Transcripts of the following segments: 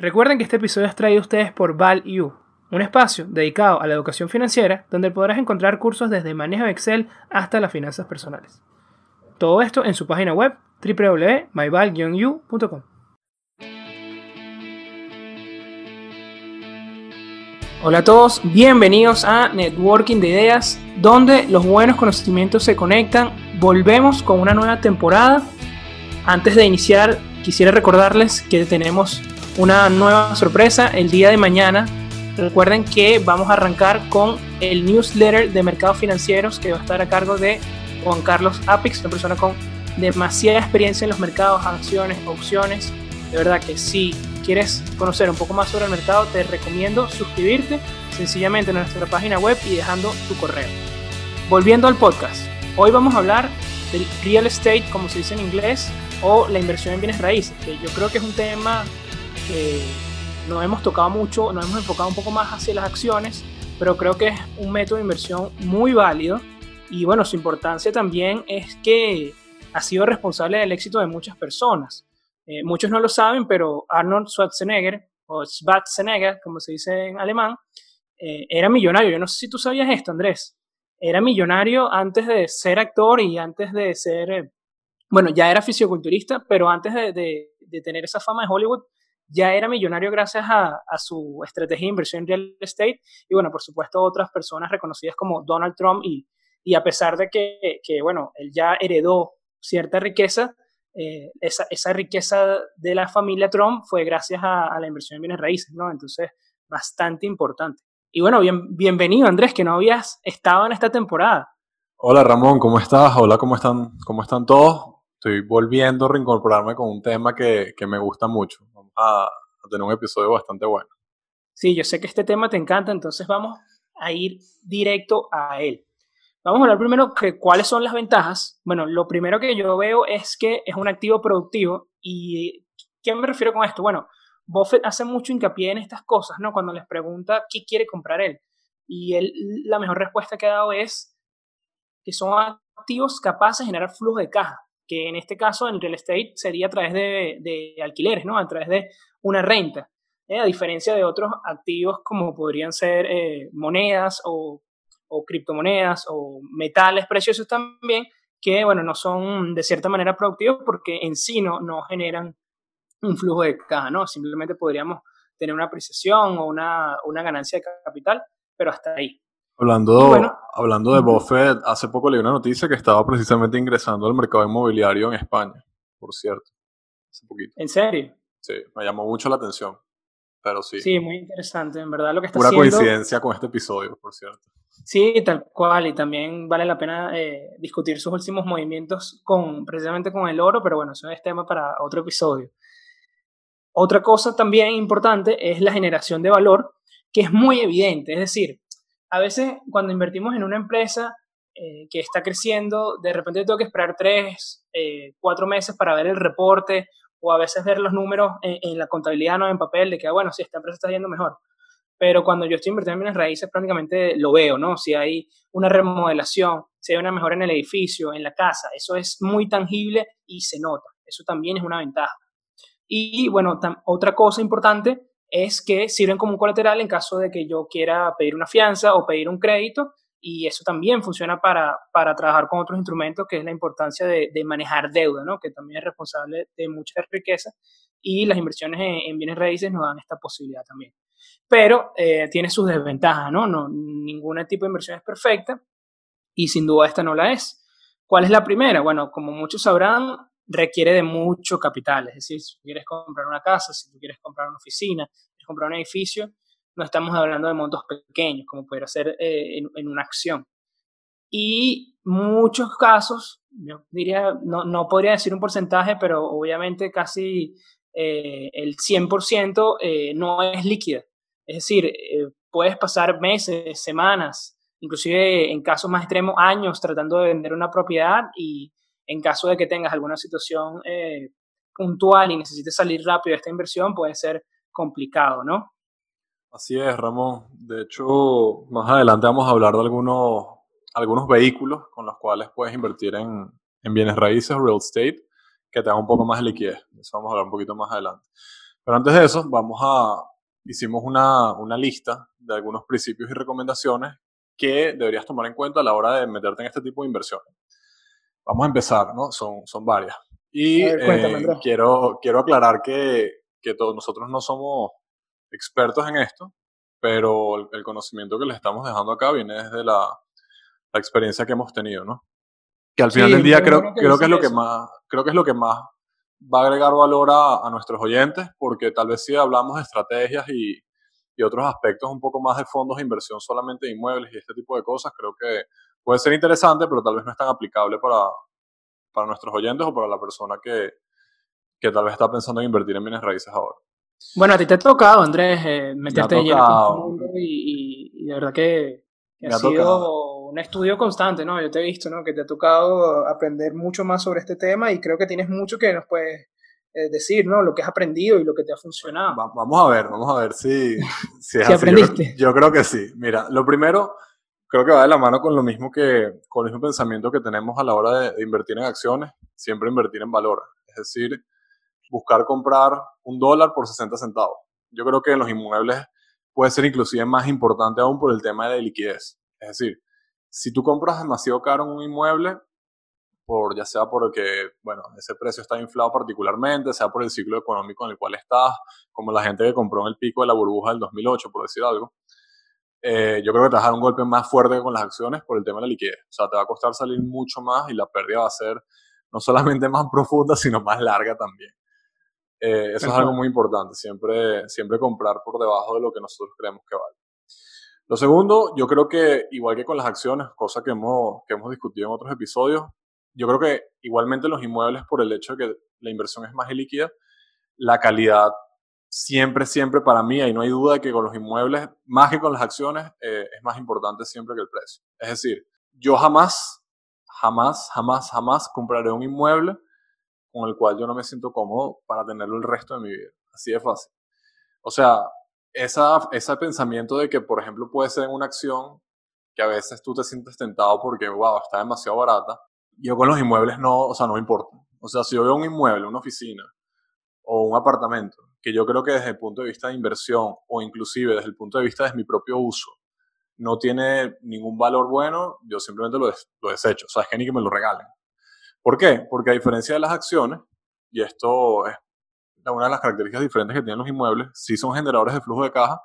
Recuerden que este episodio es traído a ustedes por ValU, un espacio dedicado a la educación financiera donde podrás encontrar cursos desde manejo de Excel hasta las finanzas personales. Todo esto en su página web www.myval-u.com. Hola a todos, bienvenidos a Networking de Ideas, donde los buenos conocimientos se conectan. Volvemos con una nueva temporada. Antes de iniciar, quisiera recordarles que tenemos una nueva sorpresa el día de mañana. Recuerden que vamos a arrancar con el newsletter de mercados financieros que va a estar a cargo de Juan Carlos Apix, una persona con demasiada experiencia en los mercados, acciones, opciones. De verdad que si quieres conocer un poco más sobre el mercado, te recomiendo suscribirte sencillamente en nuestra página web y dejando tu correo. Volviendo al podcast, hoy vamos a hablar del real estate, como se dice en inglés, o la inversión en bienes raíces, yo creo que es un tema que no hemos tocado mucho, nos hemos enfocado un poco más hacia las acciones, pero creo que es un método de inversión muy válido y bueno, su importancia también es que ha sido responsable del éxito de muchas personas. Eh, muchos no lo saben, pero Arnold Schwarzenegger, o Schwarzenegger, como se dice en alemán, eh, era millonario. Yo no sé si tú sabías esto, Andrés. Era millonario antes de ser actor y antes de ser, eh, bueno, ya era fisioculturista, pero antes de, de tener esa fama de Hollywood, ya era millonario gracias a, su estrategia de inversión en real estate y bueno, por supuesto otras personas reconocidas como Donald Trump y, y a pesar de que, que, bueno, él ya heredó cierta riqueza, eh, esa, esa, riqueza de la familia Trump fue gracias a, la inversión en bienes raíces, ¿no? Entonces, bastante importante. Y bueno, bien, bienvenido Andrés, que no habías estado en esta temporada. Hola Ramón, ¿cómo estás? Hola, ¿cómo están, cómo están todos? Estoy volviendo a reincorporarme con un tema que, que me gusta mucho a, tener un episodio bastante bueno. Sí, yo sé que este tema te encanta, entonces vamos a ir directo a él. Vamos a hablar primero de cuáles son las ventajas. Bueno, lo primero que yo veo es que es un activo productivo. ¿Y qué me refiero con esto? Bueno, Buffett hace mucho hincapié en estas cosas, ¿no? Cuando les pregunta qué quiere comprar él. Y él, la mejor respuesta que ha dado es que son activos capaces de generar flujo de caja que en este caso en real estate sería a través de, alquileres, ¿no? A través de una renta, ¿eh? a diferencia de otros activos como podrían ser eh, monedas o, criptomonedas o metales preciosos también, que, bueno, no son de cierta manera productivos porque en sí no, generan un flujo de caja, ¿no? Simplemente podríamos tener una apreciación o una ganancia de capital, pero hasta ahí. Hablando, hablando de Buffett, hace poco leí una noticia que estaba precisamente ingresando al mercado inmobiliario en España, por cierto. Hace poquito. ¿En serio? Sí, me llamó mucho la atención. Pero sí. Sí, muy interesante, en verdad lo que está Pura haciendo. coincidencia con este episodio, por cierto. Sí, tal cual, y también vale la pena eh, discutir sus últimos movimientos con, precisamente con el oro, pero bueno, eso es tema para otro episodio. Otra cosa también importante es la generación de valor, que es muy evidente, es decir, a veces cuando invertimos en una empresa eh, que está creciendo, de repente tengo que esperar tres, eh, cuatro meses para ver el reporte o a veces ver los números en, la contabilidad, no en papel, de que, ah, bueno, si esta empresa está yendo mejor. Pero cuando yo estoy invirtiendo en bienes raíces, prácticamente lo veo, ¿no? Si hay una remodelación, si hay una mejora en el edificio, en la casa, eso es muy tangible y se nota. Eso también es una ventaja. Y bueno, otra cosa importante es que sirven como un colateral en caso de que yo quiera pedir una fianza o pedir un crédito y eso también funciona para, para trabajar con otros instrumentos, que es la importancia de, de, manejar deuda, ¿no? que también es responsable de mucha riqueza y las inversiones en, bienes raíces nos dan esta posibilidad también. Pero eh, tiene sus desventajas, ¿no? ¿no? Ningún tipo de inversión es perfecta y sin duda esta no la es. ¿Cuál es la primera? Bueno, como muchos sabrán, requiere de mucho capital. Es decir, si quieres comprar una casa, si tú quieres comprar una oficina, quieres comprar un edificio, no estamos hablando de montos pequeños, como pudiera ser eh, en, una acción. Y muchos casos, yo diría, no, podría decir un porcentaje, pero obviamente casi eh, el 100% eh, no es líquida. Es decir, puedes pasar meses, semanas, inclusive en casos más extremos, años tratando de vender una propiedad y en caso de que tengas alguna situación eh, puntual y necesites salir rápido de esta inversión, puede ser complicado, ¿no? Así es, Ramón. De hecho, más adelante vamos a hablar de algunos, algunos vehículos con los cuales puedes invertir en, en bienes raíces, real estate, que te dan un poco más de liquidez. Eso vamos a hablar un poquito más adelante. Pero antes de eso, vamos a, hicimos una, una lista de algunos principios y recomendaciones que deberías tomar en cuenta a la hora de meterte en este tipo de inversiones. Vamos a empezar, ¿no? Son, son varias. Y eh, quiero, quiero aclarar que, que todos nosotros no somos expertos en esto, pero el, conocimiento que les estamos dejando acá viene desde la, la experiencia que hemos tenido, ¿no? Que al final del día creo, creo que es lo que más, creo que es lo que más va a agregar valor a, a nuestros oyentes, porque tal vez si hablamos de estrategias y, y otros aspectos un poco más de fondos de inversión solamente de inmuebles y este tipo de cosas, creo que puede ser interesante, pero tal vez no es tan aplicable para, para nuestros oyentes o para la persona que, que tal vez está pensando en invertir en bienes raíces ahora. Bueno, a ti te ha tocado, Andrés, eh, meterte en este mundo y, y, de verdad que, ha, sido un estudio constante, ¿no? Yo te he visto, ¿no? Que te ha tocado aprender mucho más sobre este tema y creo que tienes mucho que nos puedes eh, decir, ¿no? Lo que has aprendido y lo que te ha funcionado. vamos a ver, vamos a ver si, si, aprendiste. Yo, creo que sí. Mira, lo primero, creo que va de la mano con lo mismo que, con el mismo pensamiento que tenemos a la hora de, de invertir en acciones, siempre invertir en valor. Es decir, buscar comprar un dólar por 60 centavos. Yo creo que en los inmuebles puede ser inclusive más importante aún por el tema de liquidez. Es decir, si tú compras demasiado caro un inmueble, por, ya sea porque, bueno, ese precio está inflado particularmente, sea por el ciclo económico en el cual estás, como la gente que compró en el pico de la burbuja del 2008, por decir algo, eh, yo creo que te vas a dar un golpe más fuerte con las acciones por el tema de la liquidez. O sea, te va a costar salir mucho más y la pérdida va a ser no solamente más profunda, sino más larga también. Eh, eso es algo muy importante, siempre, siempre comprar por debajo de lo que nosotros creemos que vale. Lo segundo, yo creo que igual que con las acciones, cosa que hemos, que hemos discutido en otros episodios, yo creo que igualmente los inmuebles, por el hecho de que la inversión es más líquida, la calidad siempre, siempre para mí, y no hay duda que con los inmuebles, más que con las acciones, eh, es más importante siempre que el precio. Es decir, yo jamás, jamás, jamás, jamás compraré un inmueble con el cual yo no me siento cómodo para tenerlo el resto de mi vida. Así de fácil. O sea, esa, ese pensamiento de que, por ejemplo, puede ser en una acción que a veces tú te sientes tentado porque, wow, está demasiado barata. Yo con los inmuebles no, o sea, no me importa. O sea, si yo veo un inmueble, una oficina o un apartamento, que yo creo que desde el punto de vista de inversión o inclusive desde el punto de vista de mi propio uso, no tiene ningún valor bueno, yo simplemente lo, lo desecho. O sea, es que ni que me lo regalen. ¿Por qué? Porque a diferencia de las acciones, y esto es una de las características diferentes que tienen los inmuebles, sí son generadores de flujo de caja,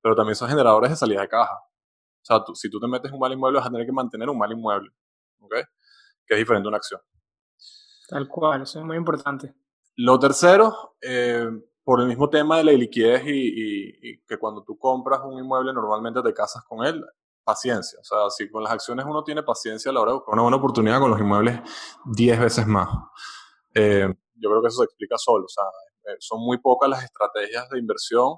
pero también son generadores de salida de caja. O sea, si tú te metes en un mal inmueble, vas a tener que mantener un mal inmueble, ¿ok? Que es diferente a una acción. Tal cual, eso es muy importante. Lo tercero, eh, por el mismo tema de la liquidez y, que cuando tú compras un inmueble normalmente te casas con él, paciencia. O sea, si con las acciones uno tiene paciencia a la hora de buscar una buena oportunidad, con los inmuebles 10 veces más. Eh, yo creo que eso se explica solo. O sea, eh, son muy pocas las estrategias de inversión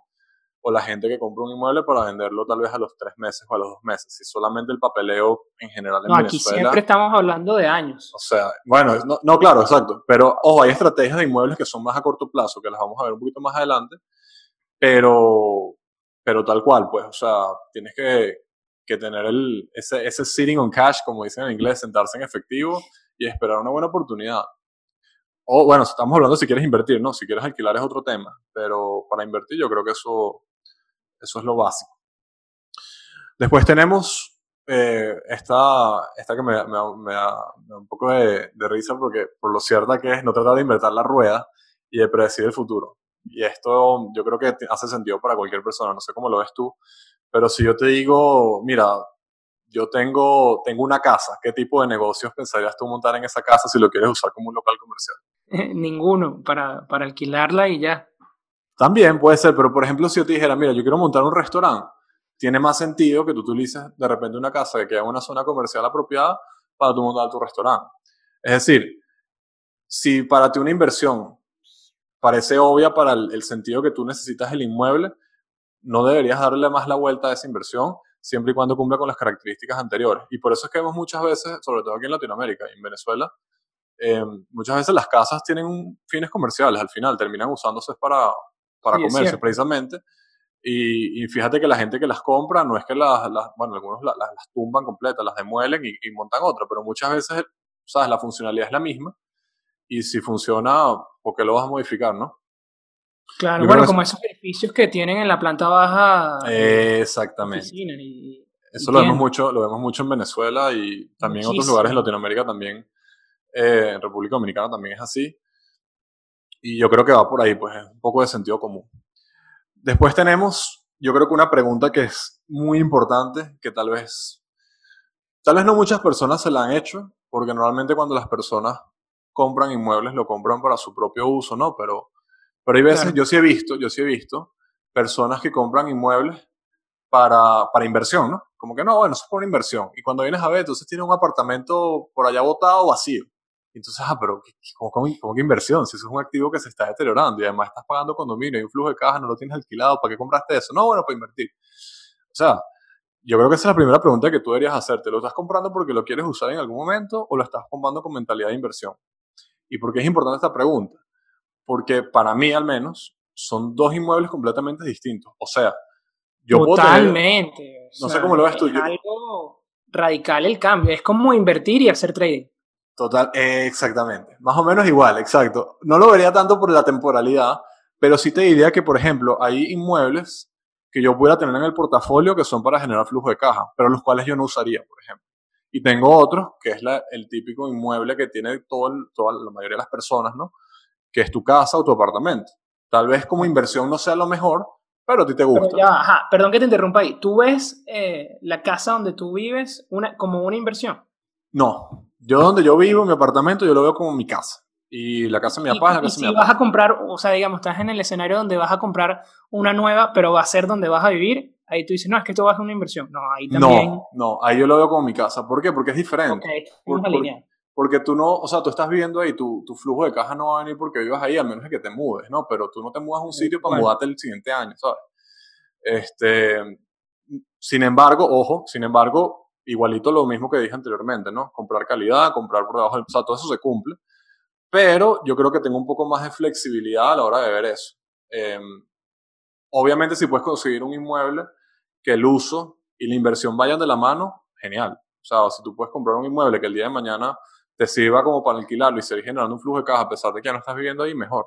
o la gente que compra un inmueble para venderlo tal vez a los tres meses o a los dos meses. Si solamente el papeleo en general en no, aquí siempre estamos hablando de años. O sea, bueno, no, no, claro, exacto. Pero, ojo, hay estrategias de inmuebles que son más a corto plazo, que las vamos a ver un poquito más adelante. Pero, pero tal cual, pues, o sea, tienes que, que tener el, ese, ese sitting on cash, como dicen en inglés, sentarse en efectivo y esperar una buena oportunidad. O bueno, estamos hablando si quieres invertir, ¿no? Si quieres alquilar es otro tema, pero para invertir yo creo que eso, eso es lo básico. Después tenemos eh, esta, esta que me, me, me, da, un poco de, de, risa porque por lo cierta que es no tratar de invertir la rueda y de predecir el futuro. Y esto yo creo que hace sentido para cualquier persona, no sé cómo lo ves tú, pero si yo te digo, mira, yo tengo, tengo una casa, ¿qué tipo de negocios pensarías tú montar en esa casa si lo quieres usar como un local comercial? ninguno, para, para alquilarla y ya. También puede ser, pero por ejemplo, si yo te dijera, mira, yo quiero montar un restaurante, tiene más sentido que tú utilices de repente una casa que queda en una zona comercial apropiada para tú montar tu restaurante. Es decir, si para ti una inversión parece obvia para el, el sentido que tú necesitas el inmueble, no deberías darle más la vuelta a esa inversión siempre y cuando cumpla con las características anteriores. Y por eso es que vemos muchas veces, sobre todo aquí en Latinoamérica y en Venezuela, eh, muchas veces las casas tienen fines comerciales al final, terminan usándose para, para comercio precisamente. Y, y, fíjate que la gente que las compra no es que las, las bueno, algunos las, las, tumban completas, las demuelen y, y, montan otra, pero muchas veces, sabes, la funcionalidad es la misma. Y si funciona, ¿por qué lo vas a modificar, no? Claro, bueno, como esos edificios que tienen en la planta baja. Eh, exactamente. Eso lo vemos, mucho, lo vemos mucho en Venezuela y también en otros lugares en Latinoamérica también. Eh, en República Dominicana también es así. Y yo creo que va por ahí, pues es un poco de sentido común. Después tenemos, yo creo que una pregunta que es muy importante, que tal vez, tal vez no muchas personas se la han hecho, porque normalmente cuando las personas compran inmuebles lo compran para su propio uso, ¿no? Pero, pero hay veces, yo sí he visto, yo sí he visto personas que compran inmuebles para, para inversión, ¿no? Como que no, bueno, eso es por una inversión. Y cuando vienes a ver, entonces tiene un apartamento por allá botado vacío. Entonces, ah, pero ¿cómo, que inversión? Si eso es un activo que se está deteriorando y además estás pagando condominio, hay un flujo de caja, no lo tienes alquilado, ¿para qué compraste eso? No, bueno, para invertir. O sea, yo creo que esa es la primera pregunta que tú deberías hacerte. ¿Lo estás comprando porque lo quieres usar en algún momento o lo estás comprando con mentalidad de inversión? ¿Y por qué es importante esta pregunta? Porque para mí, al menos, son dos inmuebles completamente distintos. O sea, yo Totalmente. no sé cómo lo ves tú. Es algo radical el cambio. Es como invertir y hacer trading. Total, exactamente. Más o menos igual, exacto. No lo vería tanto por la temporalidad, pero sí te diría que, por ejemplo, hay inmuebles que yo pudiera tener en el portafolio que son para generar flujo de caja, pero los cuales yo no usaría, por ejemplo. Y tengo otros, que es el típico inmueble que tiene todo toda la mayoría de las personas, ¿no? Que es tu casa o tu apartamento. Tal vez como inversión no sea lo mejor, pero a ti te gusta. ajá, perdón que te interrumpa ahí. ¿Tú ves eh, la casa donde tú vives una, como una inversión? No, yo donde yo vivo, mi apartamento, yo lo veo como mi casa. Y la casa de mi papá es la casa de mi si vas a comprar, o sea, digamos, estás en el escenario donde vas a comprar una nueva, pero va a ser donde vas a vivir, ahí tú dices, no, es que esto va a ser una inversión. No, ahí también. No, no, ahí yo lo veo como mi casa. ¿Por qué? Porque es diferente. porque tú no, o sea, tú estás viviendo ahí, tu, tu, flujo de caja no va a venir porque vivas ahí, a menos que te mudes, ¿no? Pero tú no te mudas a un sitio para mudarte el siguiente año, ¿sabes? Este, sin embargo, ojo, sin embargo, igualito lo mismo que dije anteriormente, ¿no? Comprar calidad, comprar por debajo del... O sea, todo eso se cumple. Pero yo creo que tengo un poco más de flexibilidad a la hora de ver eso. Em, obviamente, si puedes conseguir un inmueble que el uso y la inversión vayan de la mano, genial. O sea, si tú puedes comprar un inmueble que el día de mañana te sirva como para alquilarlo y seguir generando un flujo de caja a pesar de que ya no estás viviendo ahí, mejor.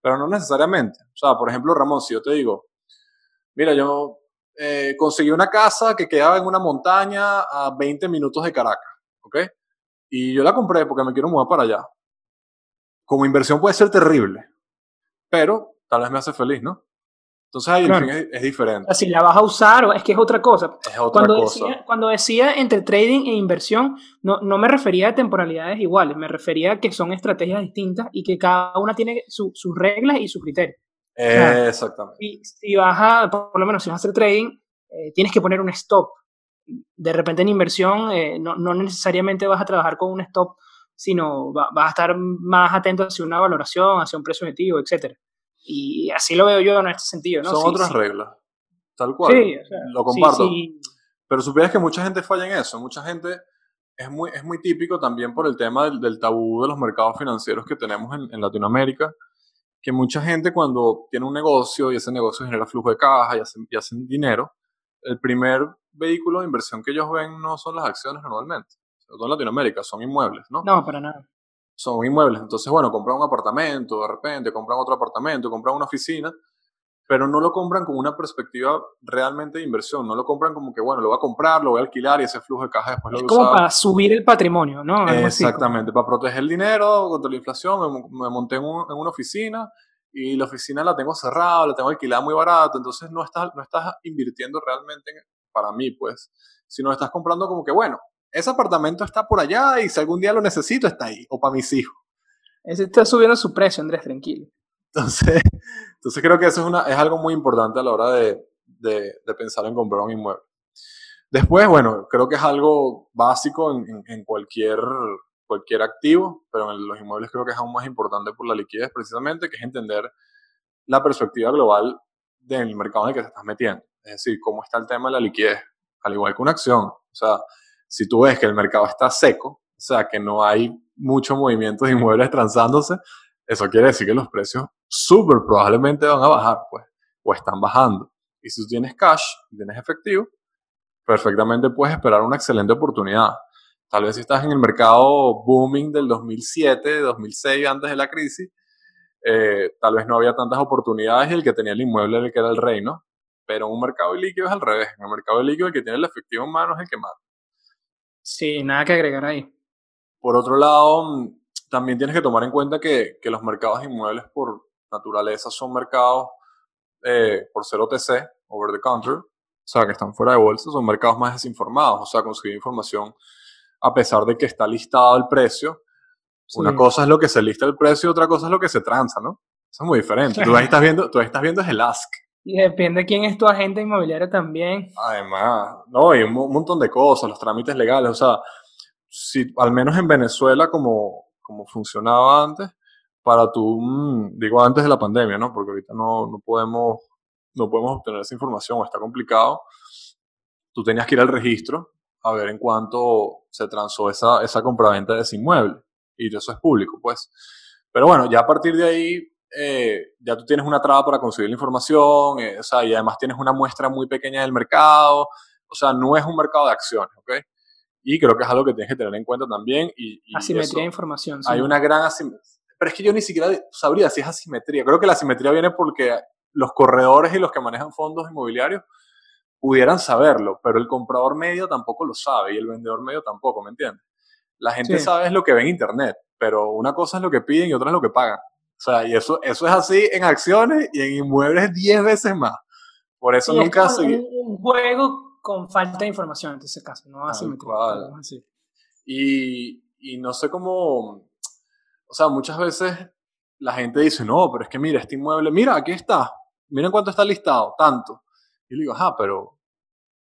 Pero no necesariamente. O sea, por ejemplo, Ramón, si yo te digo, mira, yo eh, conseguí una casa que quedaba en una montaña a 20 minutos de Caracas, ¿ok? Y yo la compré porque me quiero mudar para allá. Como inversión puede ser terrible, pero tal vez me hace feliz, ¿no? Entonces ahí es, diferente. Si la vas a usar, es que es otra cosa. Es otra cuando cosa. Decía, cuando decía entre trading e inversión, no, no me refería a temporalidades iguales, me refería a que son estrategias distintas y que cada una tiene sus reglas y su criterio exactamente. Y si vas a, por lo menos si vas a hacer trading, eh, tienes que poner un stop. De repente en inversión eh, no, no, necesariamente vas a trabajar con un stop, sino vas a estar más atento hacia una valoración, hacia un precio objetivo, etc. Y así lo veo yo en este sentido. ¿no? Son otras reglas, tal cual. Sí, lo comparto. Pero supieras que mucha gente falla en eso. Mucha gente es muy, es muy típico también por el tema del, tabú de los mercados financieros que tenemos en, en Latinoamérica que mucha gente cuando tiene un negocio y ese negocio genera flujo de caja y hacen, y hacen dinero, el primer vehículo de inversión que ellos ven no son las acciones normalmente, sobre todo en Latinoamérica, son inmuebles, ¿no? No, para nada. Son inmuebles. Entonces, bueno, compran un apartamento, de repente compran otro apartamento, compran una oficina, pero no lo compran con una perspectiva realmente de inversión. No lo compran como que, bueno, lo voy a comprar, lo voy a alquilar y ese flujo de caja después lo voy a usar. como para subir el patrimonio, ¿no? Exactamente, para proteger el dinero contra la inflación. Me, monté en, una oficina y la oficina la tengo cerrada, la tengo alquilada muy barato, entonces no estás, no estás invirtiendo realmente para mí, pues, sino estás comprando como que, bueno, ese apartamento está por allá y si algún día lo necesito está ahí, o para mis hijos. Ese está subiendo su precio, Andrés, tranquilo. Entonces, entonces creo que eso es, algo muy importante a la hora de, de, pensar en comprar un inmueble. Después, bueno, creo que es algo básico en, en, cualquier, cualquier activo, pero en los inmuebles creo que es aún más importante por la liquidez precisamente, que es entender la perspectiva global del mercado en el que te estás metiendo. Es decir, cómo está el tema de la liquidez, al igual que una acción. O sea, si tú ves que el mercado está seco, o sea, que no hay mucho movimiento de inmuebles transándose, eso quiere decir que los precios súper probablemente van a bajar, pues, o están bajando. Y si tú tienes cash, tienes efectivo, perfectamente puedes esperar una excelente oportunidad. Tal vez si estás en el mercado booming del 2007, 2006, antes de la crisis, eh, tal vez no había tantas oportunidades y el que tenía el inmueble era el que era el rey, ¿no? Pero en un mercado líquido es al revés. En el mercado líquido el que tiene el efectivo en mano es el que mata. Sí, nada que agregar ahí. Por otro lado, también tienes que tomar en cuenta que, que los mercados inmuebles por naturaleza son mercados eh, por ser OTC, over the counter, o sea, que están fuera de bolsa, son mercados más desinformados, o sea, conseguir información a pesar de que está listado el precio. Una cosa es lo que se lista el precio y otra cosa es lo que se transa, ¿no? Eso es muy diferente. Tú ahí estás viendo, tú ahí estás viendo es el ask. Y depende de quién es tu agente inmobiliario también. Además, no, y un, montón de cosas, los trámites legales, o sea, si al menos en Venezuela como, como funcionaba antes, para tú, mm, digo antes de la pandemia, ¿no? Porque ahorita no, no, podemos, no podemos obtener esa información o está complicado. Tú tenías que ir al registro a ver en cuánto se transó esa, esa compraventa de ese inmueble. Y eso es público, pues. Pero bueno, ya a partir de ahí, eh, ya tú tienes una traba para conseguir la información, eh, o sea, y además tienes una muestra muy pequeña del mercado. O sea, no es un mercado de acciones, ¿ok? Y creo que es algo que tienes que tener en cuenta también. Y, asimetría de información. Hay una gran asimetría pero es que yo ni siquiera sabría si es asimetría. Creo que la asimetría viene porque los corredores y los que manejan fondos inmobiliarios pudieran saberlo, pero el comprador medio tampoco lo sabe y el vendedor medio tampoco, ¿me entiendes? La gente sabe es lo que ve en internet, pero una cosa es lo que piden y otra es lo que pagan. O sea, y eso, eso es así en acciones y en inmuebles 10 veces más. Por eso nunca es un, un, juego con falta de información en ese caso, no asimetría. Y, y no sé cómo, o sea, muchas veces la gente dice, no, pero es que mira, este inmueble, mira, aquí está, miren cuánto está listado, tanto. Y le digo, ah, pero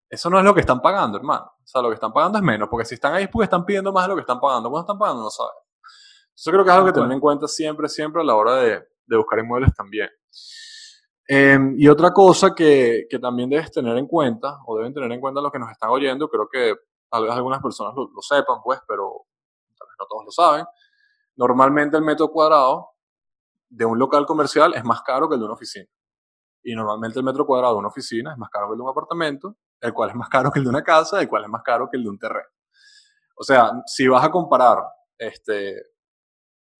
eso no es lo que están pagando, hermano. O sea, lo que están pagando es menos, porque si están ahí es porque están pidiendo más de lo que están pagando. ¿Cuánto están pagando? No sabes. Yo creo que es algo que tener en cuenta siempre, siempre a la hora de, de buscar inmuebles también. Em, y otra cosa que, que, también debes tener en cuenta, o deben tener en cuenta los que nos están oyendo, creo que tal vez algunas personas lo, lo sepan, pues, pero tal vez no todos lo saben, Normalmente el metro cuadrado de un local comercial es más caro que el de una oficina. Y normalmente el metro cuadrado de una oficina es más caro que el de un apartamento, el cual es más caro que el de una casa, el cual es más caro que el de un terreno. O sea, si vas a comparar este,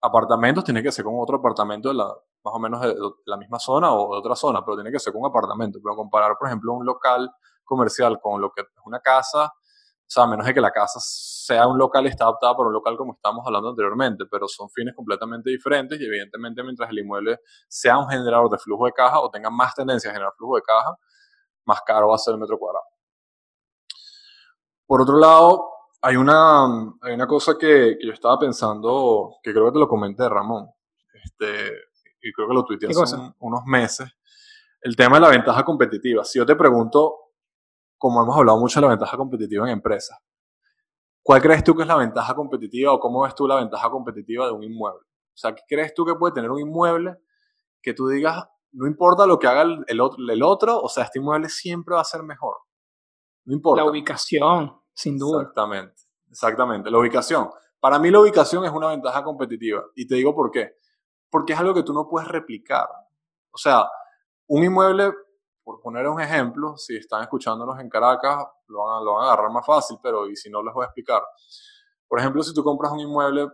apartamentos, tiene que ser con otro apartamento de la, más o menos de, la misma zona o de otra zona, pero tiene que ser con un apartamento. Pero comparar, por ejemplo, un local comercial con lo que es una casa, o sea, a menos de que la casa sea un local y está adaptada para un local como estábamos hablando anteriormente, pero son fines completamente diferentes y evidentemente mientras el inmueble sea un generador de flujo de caja o tenga más tendencia a generar flujo de caja, más caro va a ser el metro cuadrado. Por otro lado, hay una, hay una cosa que, que yo estaba pensando, que creo que te lo comenté, Ramón, este, y creo que lo tuiteé hace unos meses, el tema de la ventaja competitiva. Si yo te pregunto, como hemos hablado mucho de la ventaja competitiva en empresas. ¿Cuál crees tú que es la ventaja competitiva o cómo ves tú la ventaja competitiva de un inmueble? O sea, ¿qué crees tú que puede tener un inmueble que tú digas, no importa lo que haga el, otro, el otro, o sea, este inmueble siempre va a ser mejor? No importa. La ubicación, sin duda. Exactamente, exactamente, la ubicación. Para mí la ubicación es una ventaja competitiva y te digo por qué. Porque es algo que tú no puedes replicar. O sea, un inmueble por poner un ejemplo, si están escuchándonos en Caracas, lo van, a, lo van a agarrar más fácil, pero y si no, les voy a explicar. Por ejemplo, si tú compras un inmueble,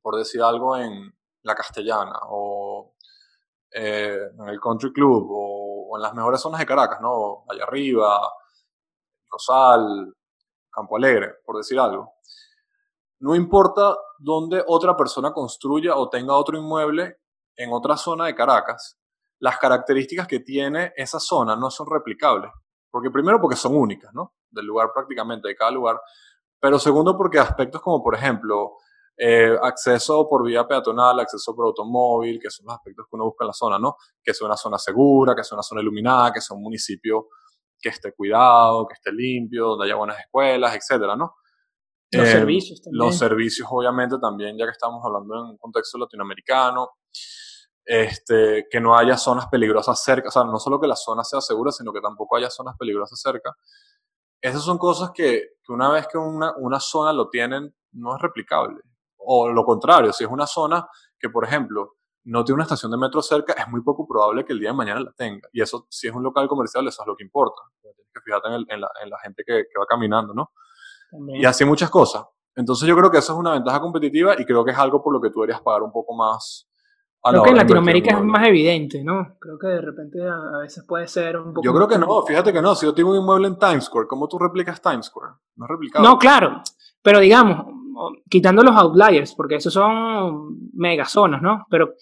por decir algo, en La Castellana o eh, en el Country Club o, en las mejores zonas de Caracas, ¿no? Allá arriba, Rosal, Campo Alegre, por decir algo. No importa dónde otra persona construya o tenga otro inmueble en otra zona de Caracas, las características que tiene esa zona no son replicables. Porque primero porque son únicas, ¿no? Del lugar prácticamente, de cada lugar. Pero segundo porque aspectos como, por ejemplo, eh, acceso por vía peatonal, acceso por automóvil, que son los aspectos que uno busca en la zona, ¿no? Que sea una zona segura, que sea una zona iluminada, que sea un municipio que esté cuidado, que esté limpio, donde haya buenas escuelas, etcétera, ¿no? Los eh, servicios también. Los servicios, obviamente, también, ya que estamos hablando en un contexto latinoamericano este, que no haya zonas peligrosas cerca, o sea, no solo que la zona sea segura, sino que tampoco haya zonas peligrosas cerca. Esas son cosas que, que una vez que una, una, zona lo tienen, no es replicable. O lo contrario, si es una zona que, por ejemplo, no tiene una estación de metro cerca, es muy poco probable que el día de mañana la tenga. Y eso, si es un local comercial, eso es lo que importa. Tienes que fijarte en, en, la, en la, gente que, que va caminando, ¿no? Y así muchas cosas. Entonces yo creo que eso es una ventaja competitiva y creo que es algo por lo que tú deberías pagar un poco más Creo que en Latinoamérica es más evidente, ¿no? Creo que de repente a, veces puede ser un poco... Yo creo que no, fíjate que no. Si yo tengo un inmueble en Times Square, ¿cómo tú replicas Times Square? No es replicado. No, claro. Pero digamos, quitando los outliers, porque esos son megazonas, ¿no? Pero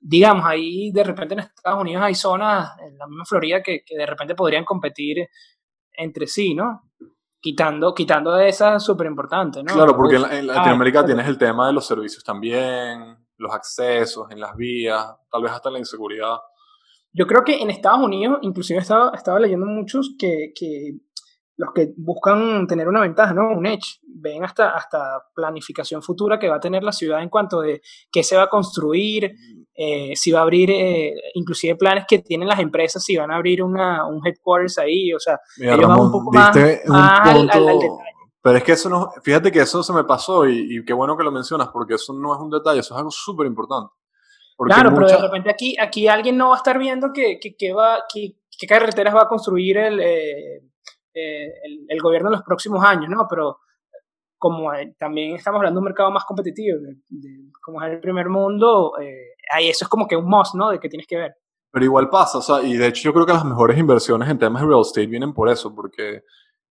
digamos, ahí de repente en Estados Unidos hay zonas, en la misma Florida, que, que de repente podrían competir entre sí, ¿no? Quitando, quitando de esas súper importante, ¿no? Claro, porque en, Latinoamérica ah, tienes el tema de los servicios también, los accesos en las vías, tal vez hasta la inseguridad. Yo creo que en Estados Unidos, inclusive estaba, estaba leyendo muchos que, que los que buscan tener una ventaja, ¿no? Un edge, ven hasta, hasta planificación futura que va a tener la ciudad en cuanto de qué se va a construir, eh, si va a abrir, eh, inclusive planes que tienen las empresas, si van a abrir una, un headquarters ahí, o sea, ellos van un poco más, al, detalle. Pero es que eso no, fíjate que eso se me pasó y, qué bueno que lo mencionas, porque eso no es un detalle, eso es algo súper importante. Claro, pero de repente aquí, aquí alguien no va a estar viendo que, que, va, qué carreteras va a construir el... Eh, eh, el, gobierno en los próximos años, ¿no? Pero como también estamos hablando de un mercado más competitivo, como es el primer mundo, eh, ahí eso es como que un must, ¿no? De que tienes que ver. Pero igual pasa, o sea, y de hecho yo creo que las mejores inversiones en temas de real estate vienen por eso, porque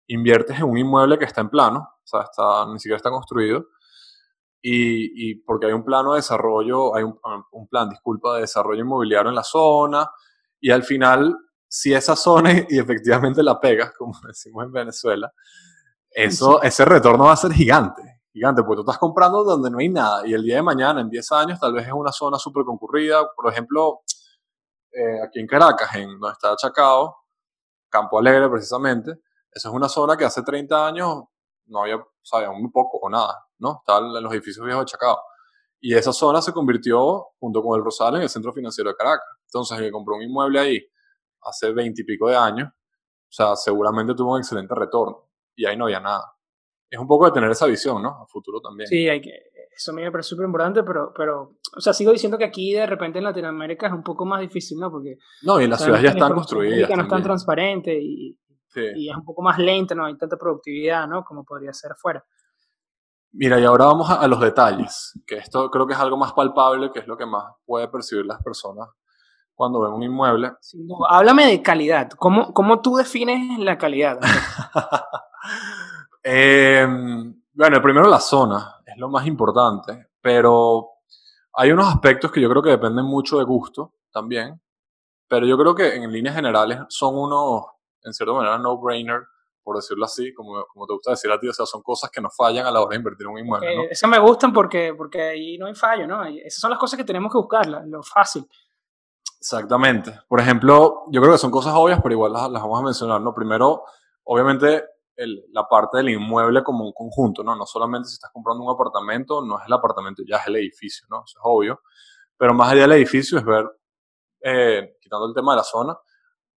inviertes en un inmueble que está en plano, o sea, está, ni siquiera está construido, y, y porque hay un plano de desarrollo, hay un, un, plan, disculpa, de desarrollo inmobiliario en la zona, y al final si esa zona y efectivamente la pegas, como decimos en Venezuela, eso, ese retorno va a ser gigante, gigante, porque tú estás comprando donde no hay nada y el día de mañana, en 10 años, tal vez es una zona súper concurrida, por ejemplo, eh, aquí en Caracas, en donde está Chacao, Campo Alegre precisamente, esa es una zona que hace 30 años no había, sabía, muy poco o nada, ¿no? Estaban los edificios viejos de Chacao. Y esa zona se convirtió, junto con el Rosal, en el centro financiero de Caracas. Entonces, el que compró un inmueble ahí hace veintipico de años, o sea, seguramente tuvo un excelente retorno y ahí no había nada. Es un poco de tener esa visión, ¿no? A futuro también. Sí, hay que, eso me parece súper importante, pero, pero, o sea, sigo diciendo que aquí de repente en Latinoamérica es un poco más difícil, ¿no? Porque... No, y las ciudades ya están construidas. No están transparentes y, y es un poco más lento, no hay tanta productividad, ¿no? Como podría ser afuera. Mira, y ahora vamos a, a, los detalles, que esto creo que es algo más palpable, que es lo que más puede percibir las personas cuando ven un inmueble. háblame de calidad. ¿Cómo, ¿Cómo, tú defines la calidad? Em, bueno, primero la zona es lo más importante, pero hay unos aspectos que yo creo que dependen mucho de gusto también, pero yo creo que en líneas generales son unos, en cierta manera, no-brainer, por decirlo así, como, como te gusta decir a ti, o sea, son cosas que nos fallan a la hora de invertir en un inmueble. ¿no? Eso me gustan porque, porque ahí no hay fallo, ¿no? Esas son las cosas que tenemos que buscar, lo fácil. Exactamente. Por ejemplo, yo creo que son cosas obvias, pero igual las, vamos a mencionar, ¿no? Primero, obviamente, la parte del inmueble como un conjunto, ¿no? No solamente si estás comprando un apartamento, no es el apartamento, ya es el edificio, ¿no? Eso es obvio. Pero más allá del edificio es ver, eh, quitando el tema de la zona,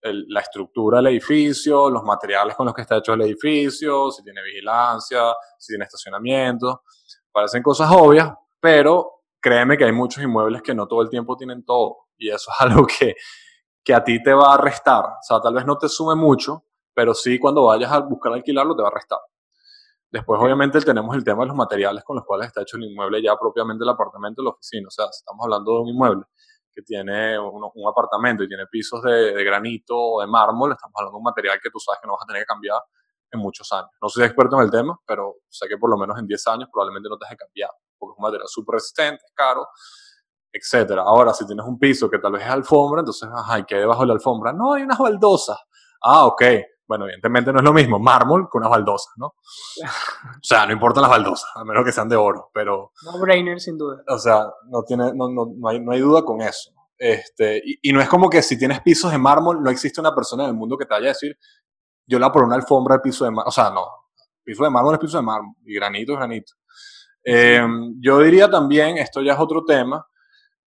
la estructura del edificio, los materiales con los que está hecho el edificio, si tiene vigilancia, si tiene estacionamiento. Parecen cosas obvias, pero créeme que hay muchos inmuebles que no todo el tiempo tienen todo. Y eso es algo que, que a ti te va a restar. O sea, tal vez no te sume mucho, pero sí cuando vayas a buscar alquilarlo te va a restar. Después, obviamente, tenemos el tema de los materiales con los cuales está hecho el inmueble, ya propiamente el apartamento la oficina. O sea, estamos hablando de un inmueble que tiene un, apartamento y tiene pisos de, de, granito o de mármol, estamos hablando de un material que tú sabes que no vas a tener que cambiar en muchos años. No soy experto en el tema, pero sé que por lo menos en 10 años probablemente no te deje cambiar, porque es un material súper resistente, es caro, etcétera. Ahora, si tienes un piso que tal vez es alfombra, entonces, ajá, ¿y qué hay debajo de la alfombra? No, hay unas baldosas. Ah, ok. Bueno, evidentemente no es lo mismo mármol que unas baldosas, ¿no? o sea, no importan las baldosas, a menos que sean de oro, pero... No brainer, sin duda. O sea, no, tiene, no, no, no, hay, no hay duda con eso. Este, y, no es como que si tienes pisos de mármol, no existe una persona en el mundo que te vaya a decir, yo la por una alfombra de piso de mármol. O sea, no. Piso de mármol es piso de mármol. Y granito es granito. Em, yo diría también, esto ya es otro tema,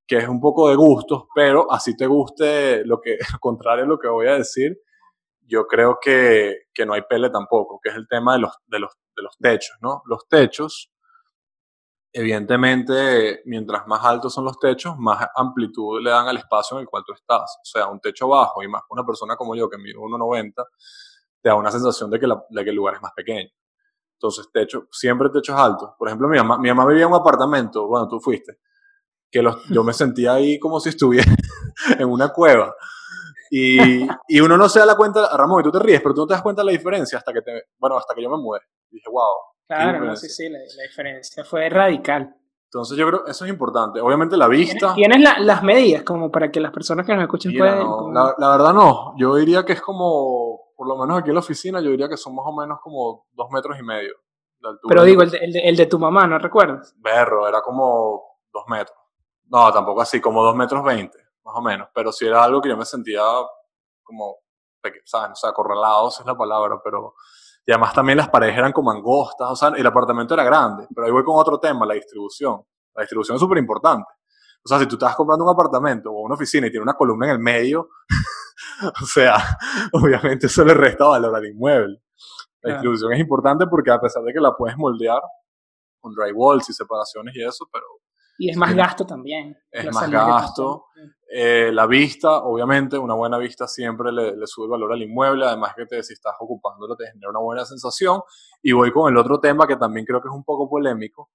que es un poco de gustos, pero así te guste lo que, contrario a lo que voy a decir, yo creo que, que, no hay pele tampoco, que es el tema de los, de los, de los techos, ¿no? Los techos, evidentemente, mientras más altos son los techos, más amplitud le dan al espacio en el cual tú estás. O sea, un techo bajo y más una persona como yo que mide 1,90, te da una sensación de que, la, de que el lugar es más pequeño. Entonces, techo, siempre techos altos. Por ejemplo, mi mamá, mi mamá vivía en un apartamento, bueno, tú fuiste, que los, yo me sentía ahí como si estuviera en una cueva. Y, y, uno no se da la cuenta, Ramón, y tú te ríes, pero tú no te das cuenta de la diferencia hasta que, te, bueno, hasta que yo me muero. dije, wow. Claro, no, sí, sí, la, diferencia fue radical. Entonces yo creo que eso es importante. Obviamente la vista... ¿Tienes, las medidas como para que las personas que nos escuchen puedan... la, la, verdad no. Yo diría que es como, por lo menos aquí en la oficina, yo diría que son más o menos como dos metros y medio. Pero digo, el de, el, de, el de, tu mamá, ¿no recuerdas? Berro, era como dos metros. No, tampoco así, como dos metros veinte, más o menos. Pero sí era algo que yo me sentía como, ¿sabes? O sea, acorralados es la palabra, pero... Y además también las paredes eran como angostas, o sea, el apartamento era grande. Pero ahí voy con otro tema, la distribución. La distribución es súper importante. O sea, si tú estás comprando un apartamento o una oficina y tiene una columna en el medio, o sea, obviamente eso le resta valor al inmueble. La distribución es importante porque a pesar de que la puedes moldear con drywalls y separaciones y eso, pero... Y es más gasto también. Es más gasto. Eh, la vista, obviamente, una buena vista siempre le, le, sube el valor al inmueble, además que te, si estás ocupándolo te genera una buena sensación. Y voy con el otro tema que también creo que es un poco polémico,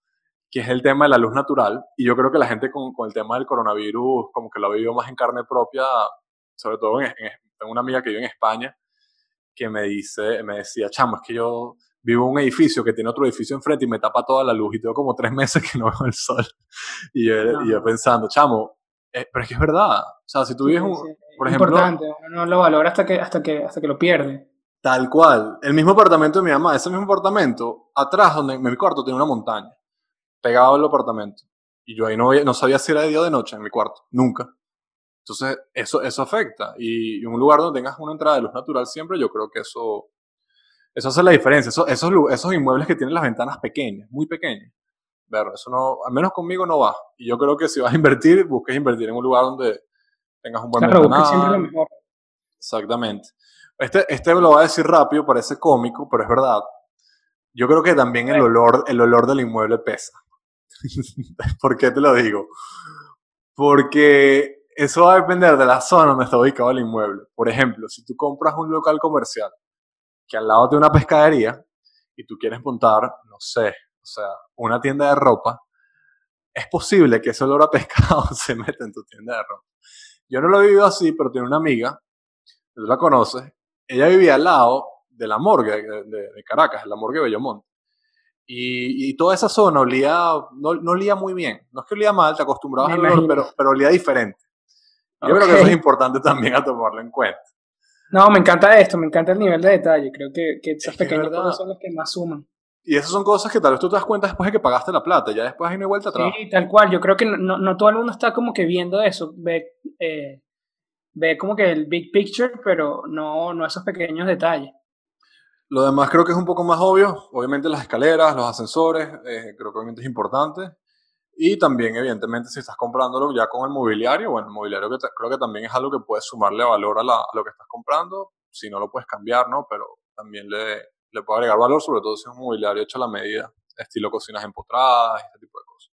que es el tema de la luz natural. Y yo creo que la gente con, con el tema del coronavirus como que lo ha vivido más en carne propia, sobre todo en, en, tengo una amiga que vive en España, que me dice, me decía, chamo, es que yo vivo en un edificio que tiene otro edificio enfrente y me tapa toda la luz y tengo como tres meses que no veo el sol. Y yo, y yo pensando, chamo, eh, pero es que es verdad. O sea, si tú vives, un, sí, por ejemplo... Importante, uno no lo valora hasta que, hasta, que, hasta que lo pierde. Tal cual. El mismo apartamento de mi mamá, ese mismo apartamento, atrás donde en mi cuarto tiene una montaña, pegado al apartamento. Y yo ahí no, no sabía si era de día o de noche en mi cuarto, nunca. Entonces, eso, eso afecta. Y, un lugar donde tengas una entrada de luz natural siempre, yo creo que eso, eso hace la diferencia. Eso, esos, esos inmuebles que tienen las ventanas pequeñas, muy pequeñas. Ver, eso no, al menos conmigo no va. Y yo creo que si vas a invertir, busques invertir en un lugar donde tengas un buen claro, siempre lo mejor. Exactamente. Este, este lo voy a decir rápido, parece cómico, pero es verdad. Yo creo que también el olor, el olor del inmueble pesa. ¿Por qué te lo digo? Porque eso va a depender de la zona donde está ubicado el inmueble. Por ejemplo, si tú compras un local comercial que al lado de una pescadería y tú quieres montar, no sé, o sea, una tienda de ropa, es posible que ese olor a pescado se meta en tu tienda de ropa. Yo no lo he vivido así, pero tiene una amiga, tú la conoces, ella vivía al lado de la morgue de, de, de Caracas, la morgue de Bellomonte. Y, y, toda esa zona olía, no, no, olía muy bien. No es que olía mal, te acostumbrabas al olor, pero, pero olía diferente. Yo okay. creo que eso es importante también a tomarlo en cuenta. No, me encanta esto, me encanta el nivel de detalle. Creo que, que esas es pequeñas que cosas son las que más suman. Y esas son cosas que tal vez tú te das cuenta después de que pagaste la plata, ya después hay una vuelta atrás. Sí, tal cual. Yo creo que no, no todo el mundo está como que viendo eso. Ve, eh, ve como que el big picture, pero no, no esos pequeños detalles. Lo demás creo que es un poco más obvio. Obviamente las escaleras, los ascensores, eh, creo que obviamente es importante. Y también, evidentemente, si estás comprándolo ya con el mobiliario, bueno, el mobiliario que te, creo que también es algo que puedes sumarle valor a, la, a, lo que estás comprando. Si no lo puedes cambiar, ¿no? Pero también le, le puede agregar valor, sobre todo si es un mobiliario hecho a la medida, estilo cocinas empotradas, este tipo de cosas.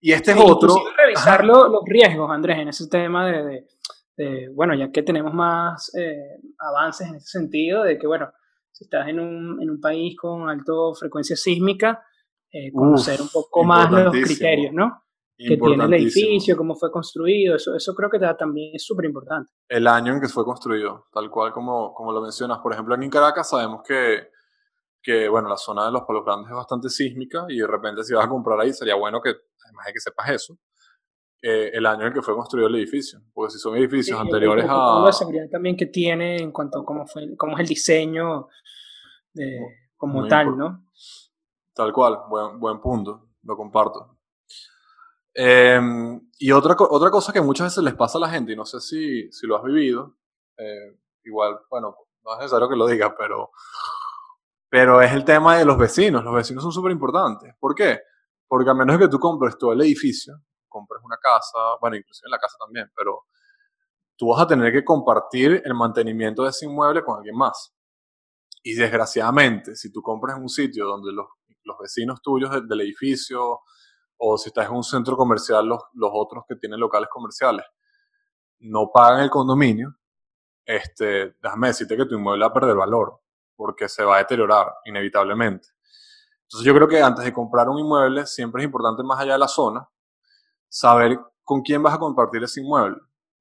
Y este sí, es otro. revisar lo, los riesgos, Andrés, en ese tema de, de, de bueno, ya que tenemos más eh, avances en ese sentido, de que, bueno, si estás en un, en un país con alta frecuencia sísmica, eh, conocer Uf, un poco más los criterios, ¿no? Que tiene el edificio, cómo fue construido, eso, eso creo que también es súper importante. El año en que fue construido, tal cual como, como lo mencionas. Por ejemplo, aquí en Caracas sabemos que, que, bueno, la zona de los Palos Grandes es bastante sísmica y de repente si vas a comprar ahí sería bueno que, además de que sepas eso, eh, el año en que fue construido el edificio. Porque si son edificios sí, anteriores a... La seguridad también que tiene en cuanto a cómo, fue, cómo es el diseño de, como Muy tal, ¿no? Tal cual, buen, buen punto, lo comparto. Eh, y otra, otra cosa que muchas veces les pasa a la gente, y no sé si, si lo has vivido, eh, igual, bueno, no es necesario que lo digas, pero, pero es el tema de los vecinos. Los vecinos son súper importantes. ¿Por qué? Porque a menos que tú compres todo el edificio, compres una casa, bueno, inclusive la casa también, pero tú vas a tener que compartir el mantenimiento de ese inmueble con alguien más. Y desgraciadamente, si tú compras en un sitio donde los los vecinos tuyos del, del, edificio o si estás en un centro comercial, los, otros que tienen locales comerciales no pagan el condominio, este, déjame decirte que tu inmueble va a perder valor porque se va a deteriorar inevitablemente. Entonces yo creo que antes de comprar un inmueble siempre es importante más allá de la zona, saber con quién vas a compartir ese inmueble.